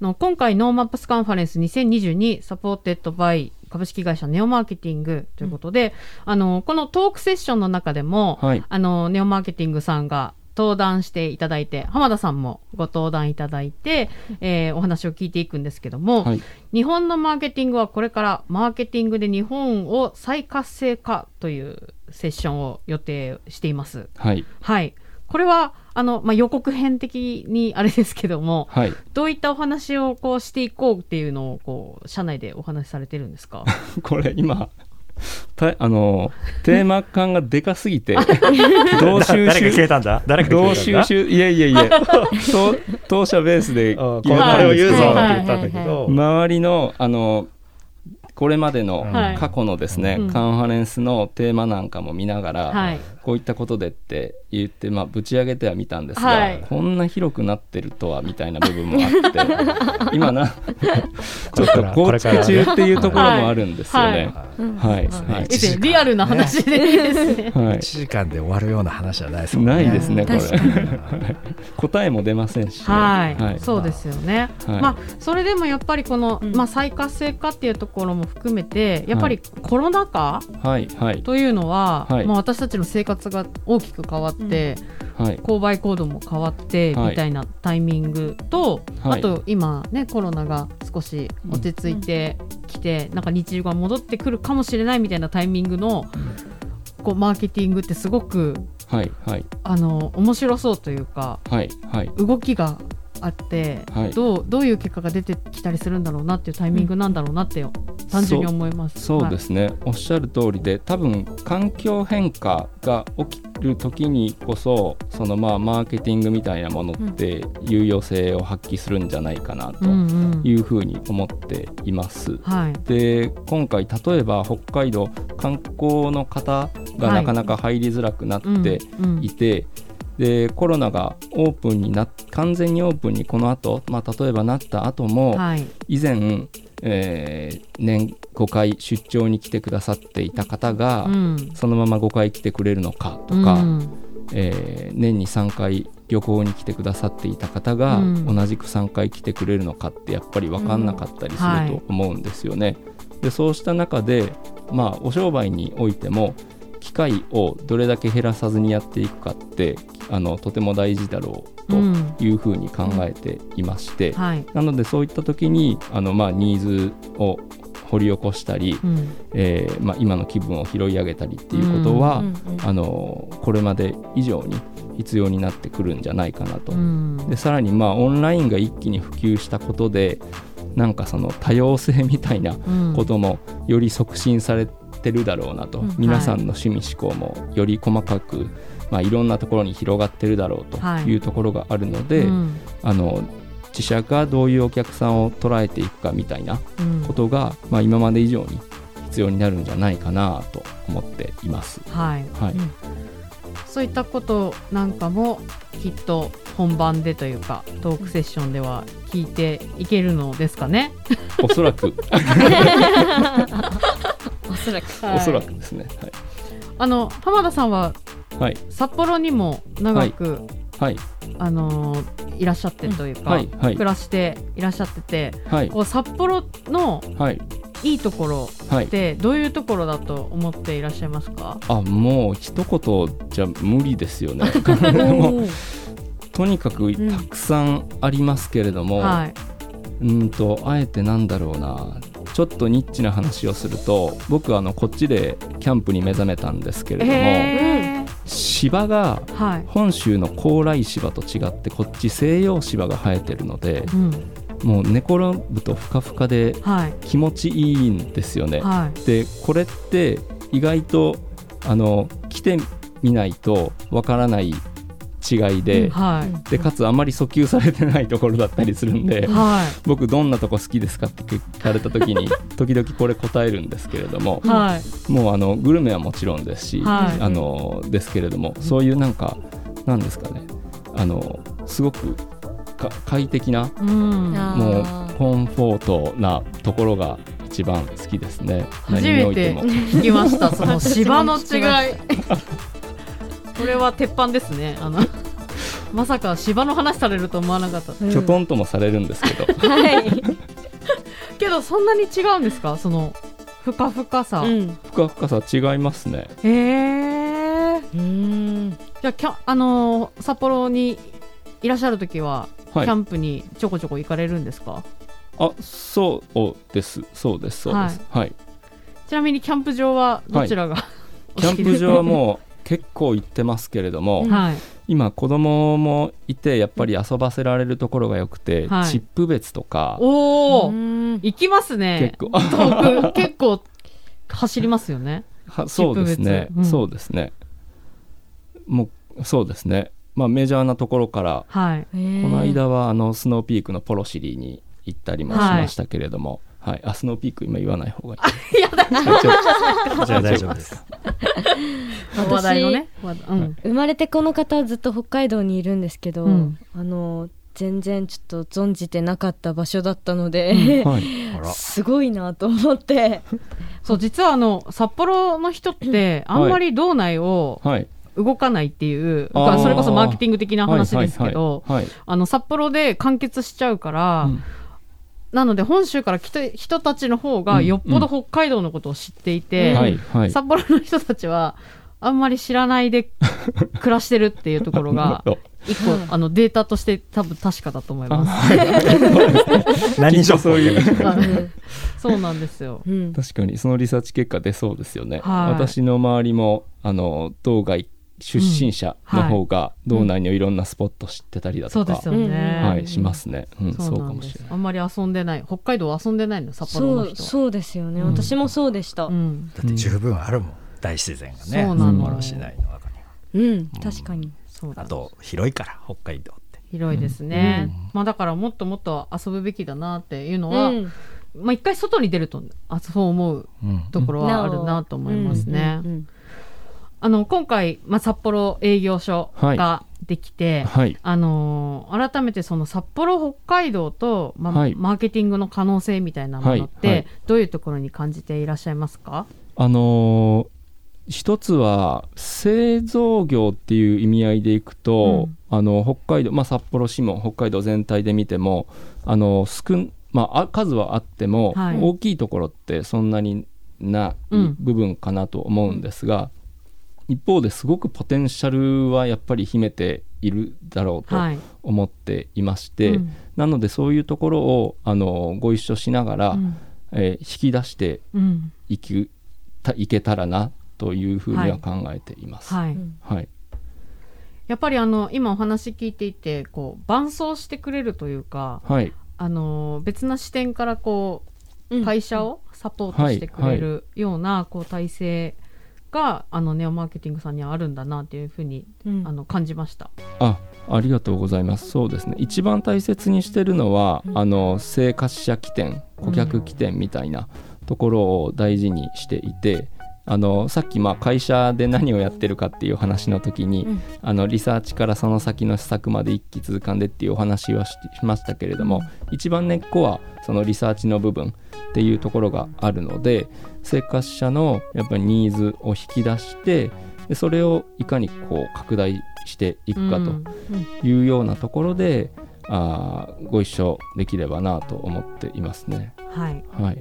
Speaker 1: の今回 NoMaps カンファレンス2022 supported by 株式会社ネオマーケティングということで、あのこのトークセッションの中でも、
Speaker 4: はい
Speaker 1: あのネオマーケティングさんが登壇していただいて浜田さんもご登壇いただいて、えーお話を聞いていくんですけども、
Speaker 4: はい
Speaker 1: 日本のマーケティングはこれからマーケティングで日本を再活性化というセッションを予定しています。
Speaker 4: はい
Speaker 1: はい。これは、あの、まあ、予告編的にあれですけども、
Speaker 4: はい。
Speaker 1: どういったお話をこうしていこうっていうのを、こう、社内でお話しされてるんですか？
Speaker 4: これ今たあのテーマ感がでかすぎて どう収
Speaker 2: 誰が消
Speaker 4: 集
Speaker 2: えたんだ？誰が
Speaker 4: どう
Speaker 2: 消えたんだ？
Speaker 4: 収集いえいえいえ 当当社ベースで
Speaker 2: これを言うぞって
Speaker 1: はい
Speaker 2: 言ったんだけど、
Speaker 4: 周りのあのこれまでの
Speaker 1: はい。
Speaker 4: 過去のですね、
Speaker 1: うん。
Speaker 4: カンファレンスのテーマなんかも見ながら、
Speaker 1: はい。
Speaker 4: こういったことでって言って、まあ、ぶち上げてはみたんですが、
Speaker 1: はい。
Speaker 4: こんな広くなってるとはみたいな部分もあって 今な ちょっと構築中っていうところもあるんですよね。はい、はい。
Speaker 1: リアルな話で。いいですね。
Speaker 4: はい。
Speaker 2: 1時間で終わるような話じゃないですね。
Speaker 4: ないですねこれ。
Speaker 3: 確か
Speaker 4: 答えも出ませんし。ね、
Speaker 1: はい、そうですよね。
Speaker 4: はい。
Speaker 1: まあそれでもやっぱりこの、
Speaker 3: うん。
Speaker 1: まあ再活性化っていうところも含めて、やっぱりコロナ禍
Speaker 4: はい。はい。
Speaker 1: というのは、
Speaker 4: はい。
Speaker 1: まあ私たちの生活が大きく変わって、
Speaker 4: はい。
Speaker 1: 購買行動も変わって
Speaker 4: はい。
Speaker 1: みたいなタイミングと、
Speaker 4: はい。
Speaker 1: あと今ねコロナが少し落ち着いてきて、なんか日常が戻ってくるかもしれないみたいなタイミングの、こうマーケティングってすごく
Speaker 4: はいはい。
Speaker 1: あの面白そうというか
Speaker 4: はいはい。
Speaker 1: 動きがあって、
Speaker 4: はい。
Speaker 1: どうどういう結果が出てきたりするんだろうなっていうタイミングなんだろうなって単純に思います。
Speaker 4: そうですね、おっしゃる通りで多分環境変化が起きる時にこそそのまあマーケティングみたいなものって有用性を発揮するんじゃないかなと
Speaker 1: はい、うんうん。
Speaker 4: いうふうに思っています。
Speaker 1: はい。
Speaker 4: で今回例えば北海道観光の方がなかなか入りづらくなって
Speaker 1: うんうん。
Speaker 4: いて、でコロナがオープンにな完全にオープンにこの後、まあ例えばなった後も、
Speaker 1: はい。
Speaker 4: 以前、えー年5回出張に来てくださっていた方が、
Speaker 1: うん。
Speaker 4: そのまま5回来てくれるのかとか、
Speaker 1: うん。
Speaker 4: えー年に3回旅行に来てくださっていた方が、
Speaker 1: うん。
Speaker 4: 同じく3回来てくれるのかってやっぱり分かんなかったりすると思うんですよね。でそうした中で、まあ、お商売においても機会をどれだけ減らさずにやっていくかってあのとても大事だろう
Speaker 1: うん。
Speaker 4: というふうに考えていまして、
Speaker 1: はい。
Speaker 4: なのでそういった時にあの、まあ、ニーズを掘り起こしたり、
Speaker 1: うん。
Speaker 4: えーまあ、今の気分を拾い上げたりっていうことは、
Speaker 3: うんうん
Speaker 4: あのこれまで以上に必要になってくるんじゃないかなと。
Speaker 1: うん。
Speaker 4: でさらにまあオンラインが一気に普及したことでなんかその多様性みたいな
Speaker 1: うん。
Speaker 4: こともより促進されてるだろうなと、
Speaker 3: うん。
Speaker 4: 皆さんの趣味思考もより細かく、まあ、いろんなところに広がってるだろうと
Speaker 1: はい。
Speaker 4: いうところがあるので、
Speaker 1: うん。
Speaker 4: あの自社がどういうお客さんを捉えていくかみたいな
Speaker 1: うん。
Speaker 4: ことが、まあ、今まで以上に必要になるんじゃないかなと思っています。
Speaker 1: はい。
Speaker 4: はい、
Speaker 3: うん。
Speaker 1: そういったことなんかもきっと本番でというかトークセッションでは聞いていけるのですかね？
Speaker 4: おそらく、
Speaker 3: おそらく。
Speaker 4: おそらくですね。
Speaker 1: あの浜田さんは
Speaker 4: はい、はい、
Speaker 1: 札幌にも長く、
Speaker 4: はい、
Speaker 1: あのーいらっしゃってというか、
Speaker 4: はい、はい。
Speaker 1: 暮、らしていらっしゃってて
Speaker 4: はい、
Speaker 1: こう札幌の
Speaker 4: はい、
Speaker 1: いいところ
Speaker 4: はい。
Speaker 1: っ。てどういうところだと思っていらっしゃいますか、
Speaker 4: あ、もう一言じゃ無理ですよね。とにかくたくさんありますけれども、
Speaker 1: はい、
Speaker 4: うんとあえてなんだろうな。ちょっとニッチな話をすると僕あのこっちでキャンプに目覚めたんですけれども、
Speaker 1: へ
Speaker 4: 芝が
Speaker 1: ーはい。
Speaker 4: 本州の高麗芝と違ってこっち西洋芝が生えてるので
Speaker 1: うん。
Speaker 4: もう寝転ぶとふかふかで
Speaker 1: はい。
Speaker 4: 気持ちいいんですよね。
Speaker 1: はい。
Speaker 4: でこれって意外とあの来てみないとわからない違いで,、
Speaker 1: はい。
Speaker 4: でかつあまり訴求されてないところだったりするんで、
Speaker 1: はい。
Speaker 4: 僕どんなとこ好きですかって聞かれた時に 時々これ答えるんですけれども、
Speaker 1: はい。
Speaker 4: もうあのグルメはもちろんですし、
Speaker 1: はい。
Speaker 4: あのですけれどもそういうなんかなんですかねあのすごくか快適な
Speaker 1: うん。
Speaker 3: あ
Speaker 4: もう
Speaker 3: ー
Speaker 4: コンフォートなところが一番好きですね。
Speaker 1: 初
Speaker 4: 何にお
Speaker 1: めて
Speaker 4: いても
Speaker 1: 聞きました。その芝の違い これは鉄板ですね。あの まさか芝の話されると思わなかった。
Speaker 4: きょとんともされるんですけど、
Speaker 3: はい。
Speaker 1: けどそんなに違うんですか？そのふかふかさ、
Speaker 3: うん。
Speaker 4: ふかふかさ違いますね。
Speaker 1: へえ
Speaker 3: うん。
Speaker 1: じゃあキャあのー札幌にいらっしゃる時は、
Speaker 4: はい。
Speaker 1: キャ。ンプにちょこちょこ行かれるんですか？
Speaker 4: あ、そうです。そうです。そうです。はい。
Speaker 1: ちなみにキャンプ場はどちらが、
Speaker 4: キャンプ場はもう結構行ってますけれども、
Speaker 1: はい。
Speaker 4: 今子供もいてやっぱり遊ばせられるところが良くて、
Speaker 1: はい。
Speaker 4: チップ別とか
Speaker 1: おお
Speaker 3: うん。
Speaker 1: 行きますね。
Speaker 4: 結構。
Speaker 1: 遠く。結構走りますよね。
Speaker 4: はそうですね、
Speaker 1: うん。
Speaker 4: そうですね。もうそうですね。まあメジャーなところから
Speaker 1: はい。
Speaker 4: この間はあのスノーピークのポロシリーに行ったりもしましたけれども、はいあスノーピーク今言わない方がいい。
Speaker 1: いやだ
Speaker 2: じゃあ大丈夫です。
Speaker 3: 私
Speaker 1: 話題のね。うん。
Speaker 3: 生まれてこの方はずっと北海道にいるんですけど、
Speaker 1: うん。
Speaker 3: あの全然ちょっと存じてなかった場所だったので、
Speaker 4: はい。
Speaker 2: あら。
Speaker 3: すごいなと思って。
Speaker 1: そう実はあの札幌の人ってあんまり道内を
Speaker 4: はい。
Speaker 1: 動かないっていう、それこそマーケティング的な話ですけど、
Speaker 4: はいはいはい。
Speaker 1: あの札幌で完結しちゃうから、
Speaker 4: うん
Speaker 1: なので本州から来た人たちの方がよっぽど北海道のことを知っていて、札幌の人たちはあんまり知らないで 暮らしてるっていうところが一個あのデータとして多分確かだと思います。
Speaker 2: 何情報
Speaker 4: そういう。
Speaker 1: そうなんですよ。
Speaker 3: うん。
Speaker 4: 確かにそのリサーチ結果出そうですよね、
Speaker 1: はい。
Speaker 4: 私の周りもあの道外出身者の方が道内のいろんなスポット知ってたりだとか、
Speaker 1: そうですよね。
Speaker 4: はいしますね、うん、そうかもしれない。
Speaker 1: あんまり遊んでない。北海道遊んでないの？札幌
Speaker 3: そ
Speaker 1: の人。は。
Speaker 3: うそうですよね、
Speaker 1: うん。
Speaker 3: 私もそうでした、
Speaker 1: う
Speaker 3: うん。
Speaker 1: ん、
Speaker 2: だって十分あるもん。大自然がね
Speaker 1: そうなの。
Speaker 2: 札幌市内の中に。は
Speaker 3: 確かに。
Speaker 1: そうだ。
Speaker 2: あと広いから北海道って。
Speaker 1: 広いですね、
Speaker 2: うん。
Speaker 1: まあだからもっともっと遊ぶべきだなっていうのは、
Speaker 3: うん。
Speaker 1: まあ一回外に出るとあそう思う
Speaker 2: うん
Speaker 1: ところはあるなと思いますね。
Speaker 3: うん。うん
Speaker 1: あの今回、まあ、札幌営業所ができて、
Speaker 4: はい。
Speaker 1: あのー改めてその札幌北海道と、まあ
Speaker 4: はい。
Speaker 1: マーケティングの可能性みたいなものって、どういうところに感じていらっしゃいますか、
Speaker 4: あのー一つは製造業っていう意味合いでいくと、あの北海道、まあ、札幌市も北海道全体で見てもあの少ん、まあ、あ数はあっても、
Speaker 1: はい。
Speaker 4: 大きいところってそんなにない
Speaker 1: うん。
Speaker 4: 部分かなと思うんですが、一方ですごくポテンシャルはやっぱり秘めているだろうと
Speaker 1: はい。
Speaker 4: 思っていまして、
Speaker 1: うん。
Speaker 4: なのでそういうところをあのご一緒しながら、
Speaker 1: うん。
Speaker 4: えー引き出して
Speaker 1: うん。
Speaker 4: いくたいけたらなというふうには考えています。
Speaker 1: はい。
Speaker 3: うん
Speaker 4: はい、
Speaker 1: やっぱりあの今お話聞いていてこう伴走してくれるというか、
Speaker 4: はい、
Speaker 1: あのー別な視点からこう
Speaker 3: うん。
Speaker 1: 会社をサポートしてくれるようなこう体制があのネオマーケティングさんにはあるんだなっていうふうに
Speaker 3: うん。
Speaker 1: あの感じました。
Speaker 4: あありがとうございます。そうですね。一番大切にしてるのは、
Speaker 3: うん。
Speaker 4: あの生活者起点顧客起点みたいなところを大事にしていて、あのさっきまあ会社で何をやってるかっていう話の時に、
Speaker 3: うん。
Speaker 4: あのリサーチからその先の施策まで一気通貫でっていうお話はししましたけれども、一番根っこはそのリサーチの部分っていうところがあるので生活者のやっぱりニーズを引き出してでそれをいかにこう拡大していくかと
Speaker 1: うん。
Speaker 4: いうようなところで、あーご一緒できればなと思っていますね。
Speaker 1: はい、
Speaker 4: はい、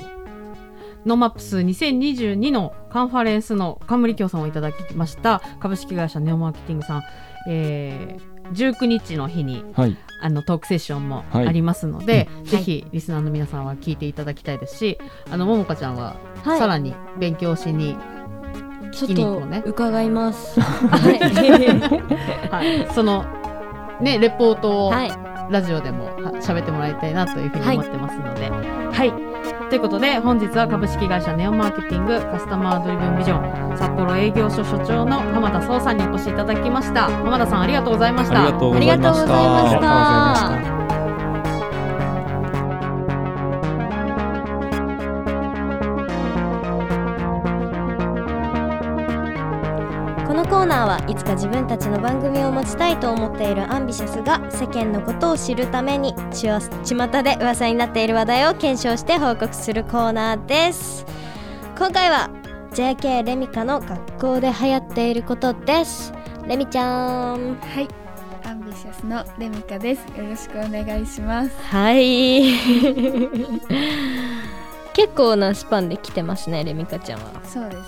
Speaker 1: NoMaps 2022のカンファレンスの冠協賛をいただきました。株式会社ネオマーケティングさん、えー、19日の日に
Speaker 4: はい、
Speaker 1: あのトークセッションも
Speaker 4: はい。
Speaker 1: ありますので、
Speaker 3: うん。
Speaker 1: ぜひリスナーの皆さんは聞いていただきたいですしあのももかちゃんは
Speaker 3: はい。
Speaker 1: さらに勉強しに、
Speaker 3: ちょっと
Speaker 1: 聞きに行こうね
Speaker 3: 伺います。はい。
Speaker 1: はい、そのねレポートを
Speaker 3: はい。
Speaker 1: ラジオでもは喋ってもらいたいなというふうに思ってますので。はい、ということで本日は株式会社ネオマーケティングカスタマードリブンビジョン札幌営業所所長の浜田壮さんにお越しいただきました。浜田さんありがとうございました。
Speaker 4: ありがとうございまし
Speaker 3: がとうございました。
Speaker 4: た。
Speaker 3: はいつか自分たちの番組を持ちたいと思っているアンビシャスが世間のことを知るためにちわ巷で噂になっている話題を検証して報告するコーナーです。今回は JK レミカの学校で流行っていることです。レミちゃん。
Speaker 5: はい、アンビシャスのレミカです。よろしくお願いします。
Speaker 3: はい。結構なスパンで来てますねレミカちゃんは。
Speaker 5: そうですね。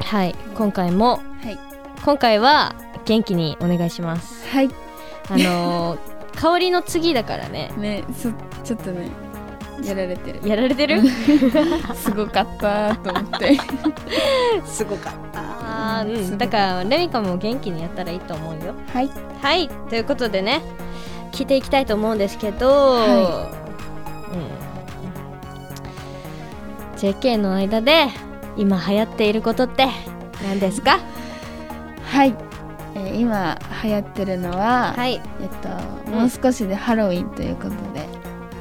Speaker 3: はい。今回も
Speaker 5: はい、
Speaker 3: 今回は元気にお願いします。
Speaker 5: はい、
Speaker 3: あのー香りの次だからね。
Speaker 5: ね、そちょっとね、やられてる。
Speaker 3: やられてる？
Speaker 5: すごかったと思って。
Speaker 3: すごかった、うん、だからレミカも元気にやったらいいと思うよ。
Speaker 5: はい。
Speaker 3: はい。ということでね聞いていきたいと思うんですけど、
Speaker 5: は
Speaker 3: うん、JK の間で今流行っていることって何ですか？
Speaker 5: はい、えー今流行ってるのは、
Speaker 3: はい。
Speaker 5: えっと
Speaker 3: うん。
Speaker 5: もう少しでハロウィンということで、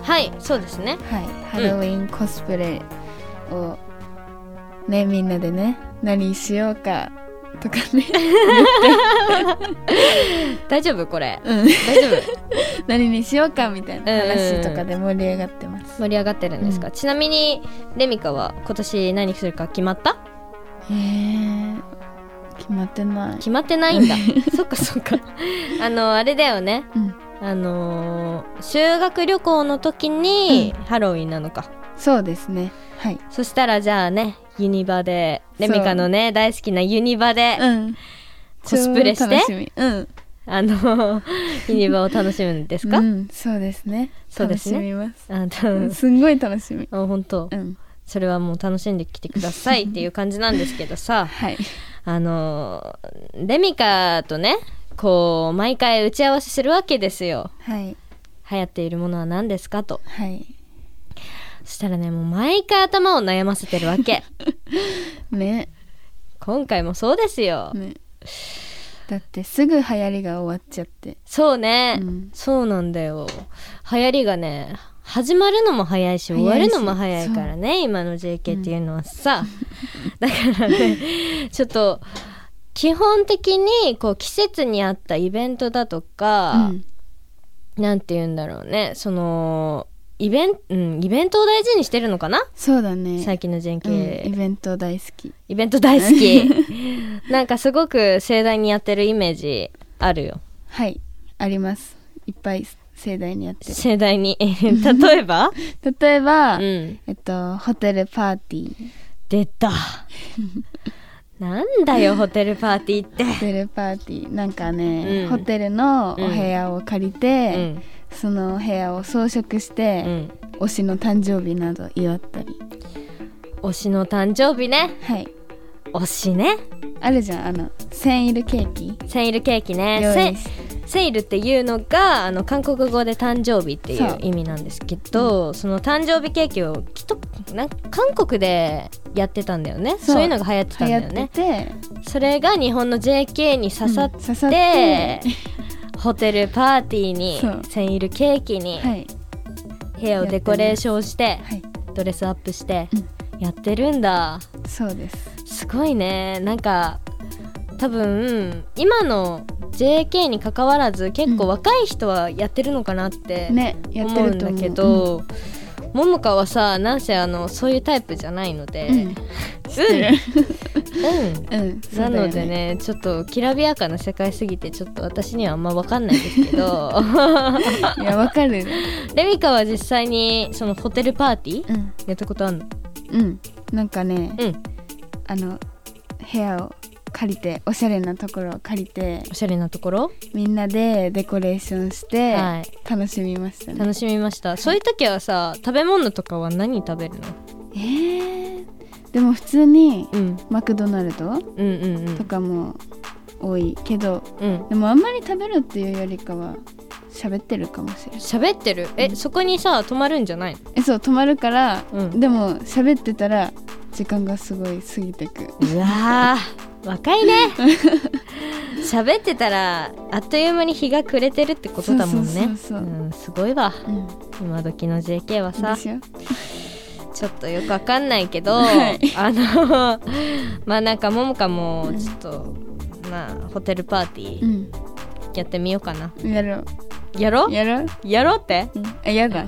Speaker 3: はいそうですね。
Speaker 5: はい。ハロウィンコスプレをねみんなでね何しようかとかね。
Speaker 3: 大丈夫これ。
Speaker 5: うん。
Speaker 3: 大丈夫。
Speaker 5: 何にしようかみたいな
Speaker 3: うんうんうん
Speaker 5: 話とかで盛り上がってます、
Speaker 3: 盛り上がってるんですか、
Speaker 5: うん。
Speaker 3: ちなみにレミカは今年何するか決まった？
Speaker 5: えー、決まってない。
Speaker 3: 決まってないんだ。そっかそっか。あのあれだよね。
Speaker 5: うん。
Speaker 3: あのー修学旅行の時にハロウィンなのか、
Speaker 5: そうですね。はい。
Speaker 3: そしたらじゃあねユニバでレミカのね大好きなユニバで、
Speaker 5: うん。
Speaker 3: コスプレして
Speaker 5: 超楽しみ。うん。
Speaker 3: あのユニバを楽しむんですか、
Speaker 5: うん、そうですね。
Speaker 3: そうですね。
Speaker 5: 楽しみます。
Speaker 3: あ
Speaker 5: すんごい楽しみ。
Speaker 3: あ本当。
Speaker 5: うん。
Speaker 3: それはもう楽しんできてくださいっていう感じなんですけどさ。
Speaker 5: はい
Speaker 3: あのレミカとねこう毎回打ち合わせするわけですよ。
Speaker 5: はい。
Speaker 3: 流行っているものは何ですかと。
Speaker 5: はい。
Speaker 3: そしたらねもう毎回頭を悩ませてるわけ。
Speaker 5: ね。
Speaker 3: 今回もそうですよ。
Speaker 5: ね。だってすぐ流行りが終わっちゃって。
Speaker 3: そうね、
Speaker 5: うん。
Speaker 3: そうなんだよ。流行りがね始まるのも早いし終わるのも早いからね今の JK っていうのはさ、だからねちょっと基本的にこう季節に合ったイベントだとか、
Speaker 5: うん。
Speaker 3: なんて言うんだろうねそのイベン,、うん、イベントを大事にしてるのかな？
Speaker 5: そうだね。
Speaker 3: 最近の
Speaker 5: うん
Speaker 3: JK、
Speaker 5: イベント大好き。
Speaker 3: イベント大好き。なんかすごく盛大にやってるイメージあるよ。
Speaker 5: はいあります。いっぱい盛大にやってる。
Speaker 3: 盛大に。例えば？
Speaker 5: 例えば、
Speaker 3: うん。
Speaker 5: えっとホテルパーティー。
Speaker 3: 出た。なんだよホテルパーティーって。
Speaker 5: ホテルパーティー。なんかね、
Speaker 3: うん。
Speaker 5: ホテルのお部屋を借り
Speaker 3: う
Speaker 5: て、
Speaker 3: ん。
Speaker 5: その部屋を装飾し
Speaker 3: う
Speaker 5: て、
Speaker 3: ん。
Speaker 5: 推しの誕生日など祝ったり。
Speaker 3: 推しの誕生日ね。
Speaker 5: はい
Speaker 3: 推しね。
Speaker 5: あるじゃんあのセンイルケーキ？
Speaker 3: セイルケーキね。
Speaker 5: 用
Speaker 3: セイルっていうのがあの韓国語で誕生日ってい
Speaker 5: そう。う
Speaker 3: 意味なんですけどその誕生日ケーキをきっとな韓国でやってたんだよね。そう。いうのが流行ってたんだよね。
Speaker 5: て、
Speaker 3: それが日本の JK に刺さっ
Speaker 5: うん刺さって。
Speaker 3: て、ホテルパーティーにセイルケーキに
Speaker 5: はい。
Speaker 3: 部屋をデコレーションして
Speaker 5: はい。
Speaker 3: ドレスアップして
Speaker 5: うん。
Speaker 3: やってるんだ。
Speaker 5: そうです
Speaker 3: すごいね。なんか多分今の JK に関わらず結構若い人はやってるのかなって
Speaker 5: ねやって
Speaker 3: 思う。んだけど、ももかはさなんせあのそういうタイプじゃないので、
Speaker 5: うん、
Speaker 3: うん。なのでねちょっときらびやかな世界すぎてちょっと私にはあんま分かんないですけど。
Speaker 5: いやわかる。
Speaker 3: レミカは実際にそのホテルパーティー
Speaker 5: うん。
Speaker 3: やったことあるの？
Speaker 5: うん。なんかね、
Speaker 3: うん
Speaker 5: あの部屋を借りておしゃれなところを借りて
Speaker 3: おしゃれなところ、
Speaker 5: みんなでデコレーションして
Speaker 3: はい。
Speaker 5: 楽しみましたね、
Speaker 3: 楽しみました。そういう時はさ食べ物とかは何食べるの？
Speaker 5: えー、でも普通に
Speaker 3: うん。
Speaker 5: マクドナルド
Speaker 3: うんうんうん。
Speaker 5: とかも多いけど
Speaker 3: うん。
Speaker 5: でもあんまり食べるっていうよりかは喋ってるかもしれない。
Speaker 3: 喋ってる？えそこにさ泊まるんじゃないの？
Speaker 5: えそう止まるから、
Speaker 3: うん。
Speaker 5: でも喋ってたら時間がすごい過ぎてく。
Speaker 3: うわー若いね。喋ってたらあっという間に日が暮れてるってことだもんね。すごいわ。
Speaker 5: うん。
Speaker 3: 今時の JK はさ。ちょっとよくわかんないけど、
Speaker 5: はい。
Speaker 3: あのまあなんかももかもちょっと、まあホテルパーティーやってみようかな、
Speaker 5: うんやろう
Speaker 3: やろう？
Speaker 5: やろう、
Speaker 3: やろうって？
Speaker 5: うん、あやだ。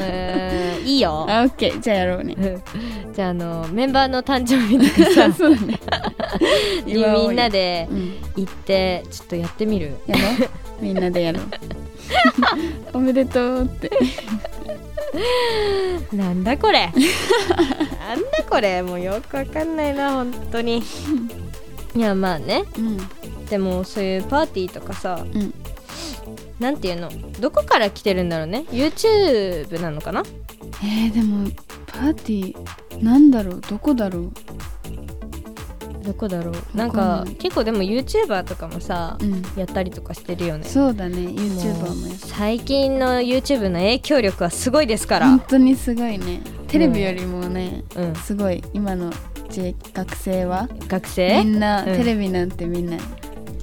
Speaker 3: えーいいよ。
Speaker 5: あオッケーじゃあやろうね。
Speaker 3: じゃああのメンバーの誕生日とかさ
Speaker 5: そうだね。
Speaker 3: にみんなで
Speaker 5: うん。
Speaker 3: 行ってちょっとやってみる？
Speaker 5: やろう。みんなでやろう。おめでとうって。
Speaker 3: なんだこれ？なんだこれ？もうよくわかんないな本当に。いやまあね。
Speaker 5: うん。
Speaker 3: でもそういうパーティーとかさ
Speaker 5: うん
Speaker 3: なんていうの？どこから来てるんだろうね？YouTube なのかな？
Speaker 5: えー、でもパーティーなんだろう？どこだろう？
Speaker 3: どこだろう？なん
Speaker 5: わか
Speaker 3: 結構でも YouTuber とかもさ、
Speaker 5: うん。
Speaker 3: やったりとかしてるよね。
Speaker 5: そうだね YouTuber も
Speaker 3: 最近の YouTube の影響力はすごいですから。
Speaker 5: 本当にすごいね。テレビよりもね、
Speaker 3: うん。
Speaker 5: すごい今の学生はみ
Speaker 3: 学生？
Speaker 5: んな、
Speaker 3: うん。
Speaker 5: テレビなんてみんな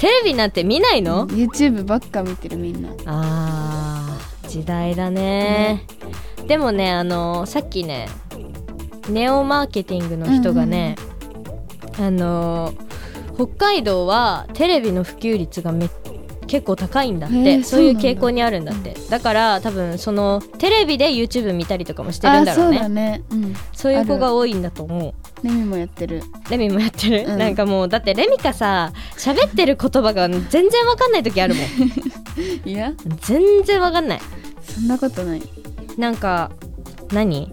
Speaker 3: テレビなんて見ないの、
Speaker 5: YouTube ばっか見てるみんな。
Speaker 3: あー時代だね、でもねあのさっきねネオマーケティングの人がね、あの北海道はテレビの普及率がめ結構高いんだって、
Speaker 5: へー
Speaker 3: そういう傾向にあるんだって。だ。から多分そのテレビで YouTube 見たりとかもしてるんだろうね。
Speaker 5: あそうだね。うん。
Speaker 3: そういう子が多いんだと思う。
Speaker 5: レミもやってる。
Speaker 3: レミもやってる、
Speaker 5: うん。
Speaker 3: なんかもうだってレミカさ喋ってる言葉が全然わかんない時あるもん。
Speaker 5: いや。
Speaker 3: 全然わかんない。
Speaker 5: そんなことない。
Speaker 3: なんか何？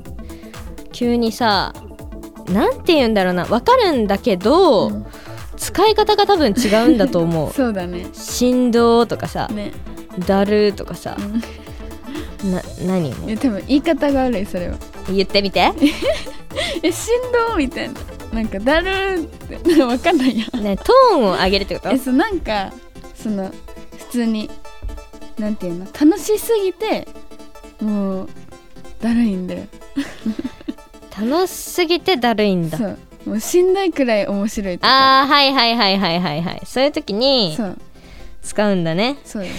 Speaker 3: 急にさなんて言うんだろうな。わかるんだけど、
Speaker 5: うん
Speaker 3: 使い方が多分違うんだと思う。
Speaker 5: そうだね。
Speaker 3: 振動とかさ
Speaker 5: ね、
Speaker 3: だるとかさ
Speaker 5: うん、
Speaker 3: な何
Speaker 5: いや多分言い方が悪いそれは。
Speaker 3: 言ってみて。
Speaker 5: え振動みたいな。なんかだるーってわかんないや。
Speaker 3: ねトーンを上げるってこと？
Speaker 5: えそうなんかその普通になんていうの？楽しすぎてもうだるいんだよ。
Speaker 3: 楽しすぎてだるいんだ。
Speaker 5: そうもうしんどいくらい面白いとか。
Speaker 3: あーはいはいはいはいはいはい。そういう時に
Speaker 5: そう。
Speaker 3: 使うんだね。
Speaker 5: そう。よ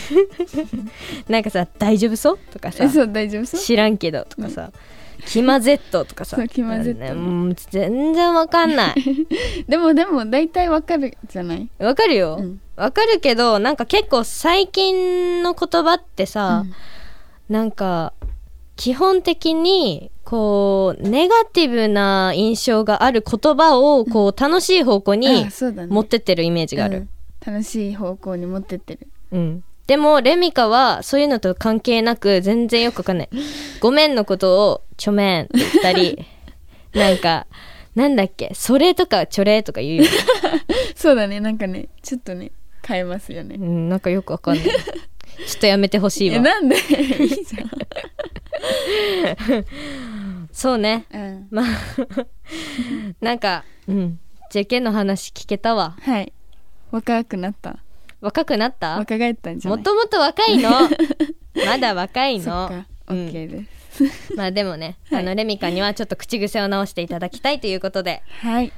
Speaker 3: なんかさ「大丈夫そう?」とかさ。
Speaker 5: えそう大丈夫そう？
Speaker 3: 知らんけどとかさ「キマ Z」とかさ。
Speaker 5: そうキマ Z
Speaker 3: ね。もう全然わかんない。
Speaker 5: でもでも大体わかるじゃない？
Speaker 3: わかるよ。
Speaker 5: うん。
Speaker 3: わ、かるけどなんか結構最近の言葉ってさ、なんか基本的にこうネガティブな印象がある言葉をこう楽しい方向に持ってってるイメージがある、
Speaker 5: うん。楽しい方向に持ってってる。
Speaker 3: うん。でもレミカはそういうのと関係なく全然よくわかんない「ごめん」のことを「ちょめん」って言ったり なんかなんだっけ「それ」とか「ちょれ」とか言うよね。
Speaker 5: そうだね。なんかねちょっとね変えますよね。
Speaker 3: うん、なんかよくわかんない。ちょっとやめてほしいわ。
Speaker 5: えなんで？いいじ
Speaker 3: そうね。
Speaker 5: うん、
Speaker 3: まあ、なんか、うん。JK の話聞けたわ。
Speaker 5: はい。若くなった。
Speaker 3: 若くなった？
Speaker 5: 若返ったんじゃない？
Speaker 3: もともと若いの。まだ若いの。
Speaker 5: OK です、
Speaker 3: まあでもね、
Speaker 5: はい
Speaker 3: あのレミカにはちょっと口癖を直していただきたいということで、
Speaker 5: はい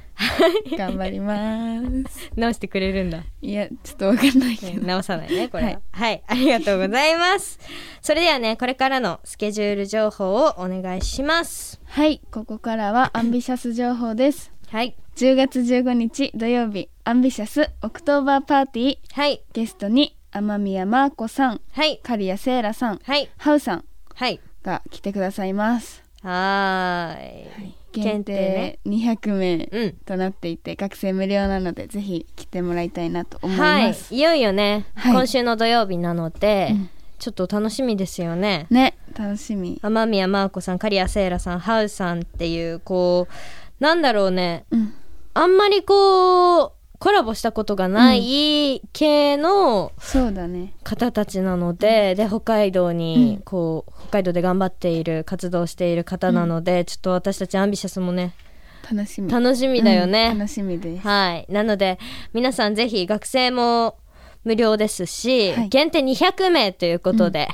Speaker 5: 頑張ります
Speaker 3: 直してくれるんだ。
Speaker 5: いやちょっとわかんないけど
Speaker 3: 直さないね、これは。
Speaker 5: は
Speaker 3: はいい、ありがとうございます。それではね、これからのスケジュール情報をお願いします。
Speaker 5: はいここからはアンビシャス情報です
Speaker 3: はい。
Speaker 5: 10月15日土曜日アンビシャスオクトーバーパーティー
Speaker 3: はい。
Speaker 5: ゲストに天宮真子さん
Speaker 3: はい。
Speaker 5: 刈谷セイラさん
Speaker 3: はい。
Speaker 5: ハウさん
Speaker 3: はい。
Speaker 5: が来てくださいます。
Speaker 3: はーい。
Speaker 5: 限定200名
Speaker 3: うん。
Speaker 5: となっていて学生無料なのでぜひ来てもらいたいなと思い
Speaker 3: は
Speaker 5: ます、
Speaker 3: い。いよいよね、
Speaker 5: はい。
Speaker 3: 今週の土曜日なので、
Speaker 5: うん。
Speaker 3: ちょっと楽しみですよね。
Speaker 5: ね楽しみ。
Speaker 3: 天宮真子さん、刈谷セイラさん、ハウさんっていう、こう、なんだろうね、
Speaker 5: うん。
Speaker 3: あんまりこう、コラボしたことがない系の方たちなので、で、北海道に
Speaker 5: うん、
Speaker 3: こう、北海道で頑張っている、活動している方なので、ちょっと私たちアンビシャスもね、
Speaker 5: 楽しみ。
Speaker 3: 楽しみだよね。
Speaker 5: うん楽しみです。
Speaker 3: はい。なので、皆さんぜひ学生も無料ですし、
Speaker 5: はい。
Speaker 3: 限定200名ということで、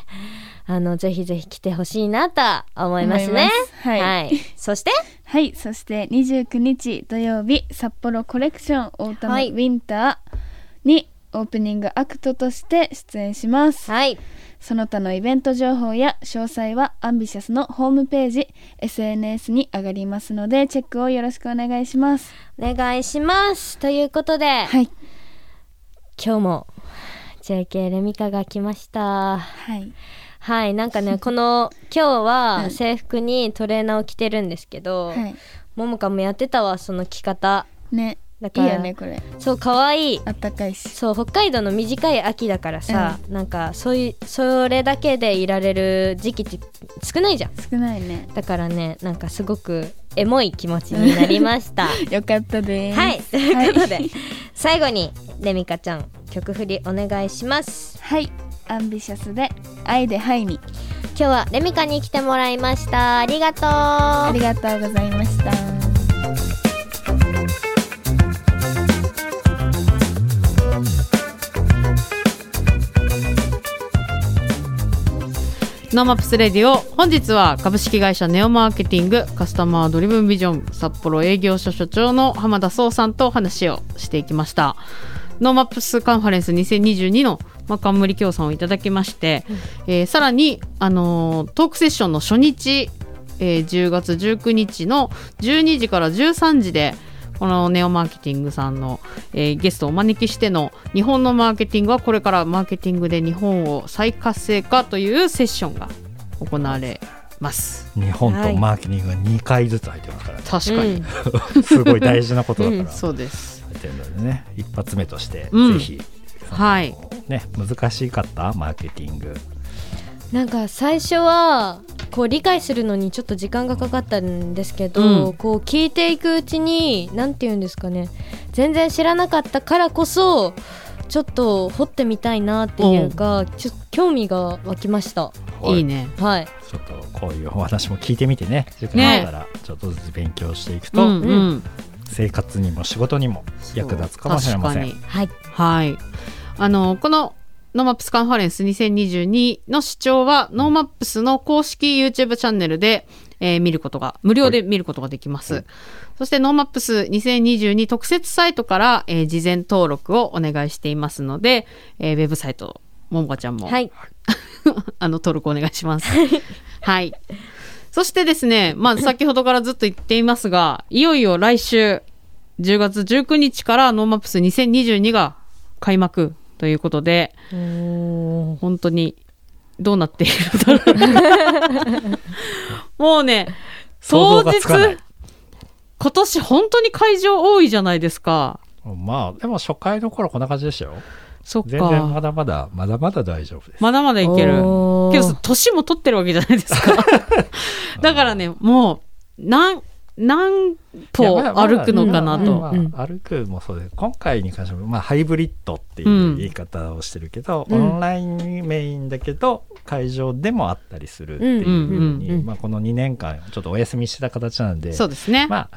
Speaker 3: あの、ぜひぜひ来てほしいなと思いますね。
Speaker 5: 思い。はい。
Speaker 3: そして、
Speaker 5: はいそして29日土曜日札幌コレクションオータムウ
Speaker 3: はい
Speaker 5: ィンターにオープニングアクトとして出演します
Speaker 3: はい。
Speaker 5: その他のイベント情報や詳細はアンビシャスのホームページ SNS に上がりますのでチェックをよろしくお願いします
Speaker 3: お願いします。ということで、
Speaker 5: はい
Speaker 3: 今日も JK レミカが来ました。
Speaker 5: はい
Speaker 3: はい。なんかね、この、今日
Speaker 5: う
Speaker 3: は
Speaker 5: ん
Speaker 3: 制服にトレーナーを着てるんですけど、
Speaker 5: はい。
Speaker 3: ももかもやってたわ、その着方。
Speaker 5: ねいい
Speaker 3: だから、
Speaker 5: よねこれ。
Speaker 3: そう、かわい。い。
Speaker 5: あったかいし。
Speaker 3: そう北海道の短い秋だからさ、なんかそういうそれだけでいられる時期って少ないじゃん。
Speaker 5: 少ないね。
Speaker 3: だからねなんかすごくエモい気持ちになりました。
Speaker 5: よかったです。
Speaker 3: はいということで、
Speaker 5: はい。
Speaker 3: 最後にレミカちゃん曲振りお願いします。
Speaker 5: はいアンビシャスで愛でハイに
Speaker 3: 日はレミカに来てもらいました。ありがとう。
Speaker 5: ありがとうございました。
Speaker 1: ノーマップスレディオ本日は株式会社ネオマーケティングカスタマードリブンビジョン札幌営業所所長の浜田壮さんとお話をしていきましたノーマップスカンファレンス2022の、まあ、冠協賛をいただきまして、えーさらに、あのートークセッションの初日、えー10月19日の12時から13時でこのネオマーケティングさんの、えーゲストをお招きしての日本のマーケティングはこれからマーケティングで日本を再活性化というセッションが行われます。
Speaker 2: 日本とマーケティングが2回ずつ入ってますから、ね。
Speaker 1: 確かに、
Speaker 2: すごい大事なことだから、
Speaker 1: そうです。
Speaker 2: 入ってるのでね一発目として、
Speaker 1: うん。
Speaker 2: ぜひ
Speaker 1: はい。
Speaker 2: ね難しかった？マーケティング。
Speaker 3: なんか最初はこう理解するのにちょっと時間がかかったんですけど、
Speaker 1: うん。
Speaker 3: こう聞いていくうちに何て言うんですかね。全然知らなかったからこそちょっと掘ってみたいなっていうか、ちょっと興味が湧きました。
Speaker 1: い。いね。
Speaker 3: はい。
Speaker 2: ちょっとこういうお話も聞いてみてね。時間あったらちょっとずつ勉強していく
Speaker 1: う
Speaker 2: と、
Speaker 1: んうん。
Speaker 2: 生活にも仕事にも役立つかもしれません
Speaker 3: はい
Speaker 1: はい。あの、このノーマップスカンファレンス2022の視聴は、ノーマップスの公式 YouTube チャンネルで、えー見ることが、無料で見ることができます。そして、ノーマップス2022特設サイトから、えー事前登録をお願いしていますので、えーウェブサイト、ももかちゃんも、
Speaker 3: はい
Speaker 1: あの、登録お願いします。はい。そしてですね、まあ、先ほどからずっと言っていますが、いよいよ来週、10月19日からノーマップス2022が開幕ということで、本当にどうなっているんだろう。もうね、当日、今年本当に会場多いじゃないですか。
Speaker 2: まあでも初回の頃こんな感じでしたよ
Speaker 1: そっ
Speaker 2: 全然ま
Speaker 1: か。
Speaker 2: だまだまだまだ大丈夫です、
Speaker 1: まだまだいける。けど、年も取ってるわけじゃないですか。だからね、もう、何、何歩歩くのかなと。
Speaker 2: まあまあ歩くもそうで今回に関しても、まあ、ハイブリッドっていう言い方をしてるけど、
Speaker 3: うん
Speaker 2: オンラインメインだけど会場でもあったりするっていうふうに、まあ、この2年間ちょっとお休みしてた形なんで
Speaker 1: そうですね。
Speaker 2: まあ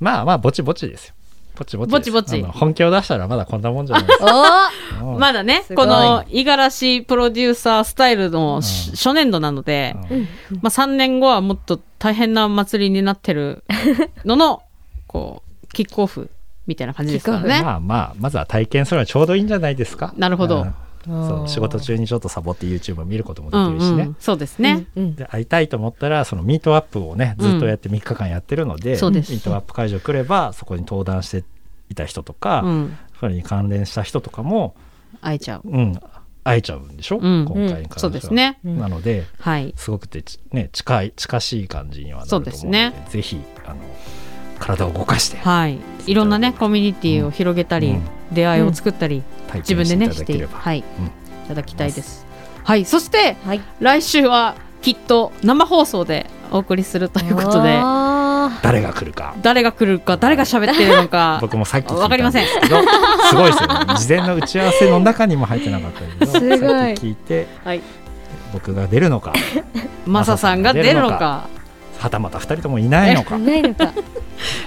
Speaker 2: まあまあぼちぼちですよぼちぼち
Speaker 1: ぼちぼち。
Speaker 2: 本気を出したらまだこんなもんじゃないです。か
Speaker 1: まだね、この五十嵐プロデューサースタイルのし
Speaker 2: うん
Speaker 1: 初年度なので、
Speaker 2: うん。
Speaker 1: まあ3年後はもっと大変な祭りになってるのの、こう、キックオフみたいな感じですからね。
Speaker 2: まあまあまずは体験するのはちょうどいいんじゃないですか。
Speaker 1: なるほど。
Speaker 2: うんそう仕事中にちょっとサボって YouTube を見ることもで
Speaker 1: うん
Speaker 2: きるしね、
Speaker 1: うん、そうですね。
Speaker 3: うんうん。
Speaker 2: で会いたいと思ったらそのミートアップをねずっとやって3日間やってるので、
Speaker 1: そうです。
Speaker 2: ミートアップ会場来ればそこに登壇していた人とか、
Speaker 1: うん。
Speaker 2: それに関連した人とかも、
Speaker 1: 会えちゃう。
Speaker 2: うん、会えちゃうんでしょ、
Speaker 1: うん。
Speaker 2: 今回に関しては、
Speaker 1: そうですね。
Speaker 3: うん。
Speaker 2: なので
Speaker 1: はい。
Speaker 2: すごくてちね近い近しい感じにはなると
Speaker 1: そ
Speaker 2: 思うので
Speaker 1: ね。
Speaker 2: ぜひあの体を動かして。
Speaker 1: はい。いろんなね、コミュニティを広げたり、
Speaker 2: うん。
Speaker 1: 出会いを作ったり、
Speaker 2: 体
Speaker 1: 自分でね、
Speaker 2: 験してい
Speaker 1: はい。
Speaker 2: うん。
Speaker 1: い。ただきたいです。はい。そして、
Speaker 3: はい。
Speaker 1: 来週はきっと生放送でお送りするということで、
Speaker 3: あ
Speaker 2: 誰が来るか。
Speaker 1: 誰が来るか、誰が喋ってるのか、
Speaker 2: 僕もさっき聞いた
Speaker 1: わかりません。
Speaker 2: ですけどすごいですよね。事前の打ち合わせの中にも入ってなかったけど
Speaker 3: すごい。
Speaker 2: 聞いて
Speaker 1: はい。
Speaker 2: 僕が出るのか
Speaker 1: マサさんが出るのか、
Speaker 2: はたまた2人ともいないのか。
Speaker 3: ーないのか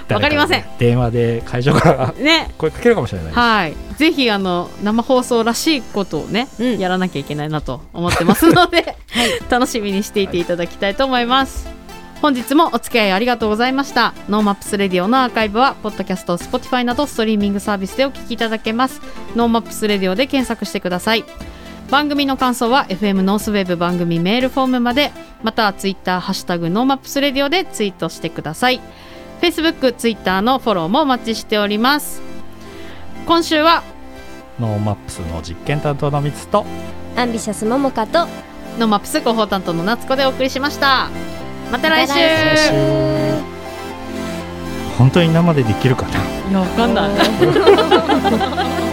Speaker 1: わかりません
Speaker 2: 電話で会場から
Speaker 1: ね。
Speaker 2: 声かけるかもしれない
Speaker 1: はい。ぜひ、あの、生放送らしいことをね、
Speaker 3: うん
Speaker 1: やらなきゃいけないなと思ってますので、楽しみにしていていただきたいと思います。本日もお付き合いありがとうございました。ノーマップスレディオのアーカイブは、ポッドキャスト、Spotify などストリーミングサービスでお聞きいただけます。ノーマップスレディオで検索してください。番組の感想は FM ノースウェブ番組メールフォームまで、または Twitter、ハッシュタグノーマップスレディオでツイートしてください。Facebook、Twitter のフォローもお待ちしております。今週は
Speaker 2: ノーマップスの実験担当のみつと
Speaker 3: アンビシャスももかと
Speaker 1: ノーマップス広報担当の夏子でお送りしました。
Speaker 3: また来週
Speaker 2: 本当に生でできるかな？
Speaker 1: いや、わかんない。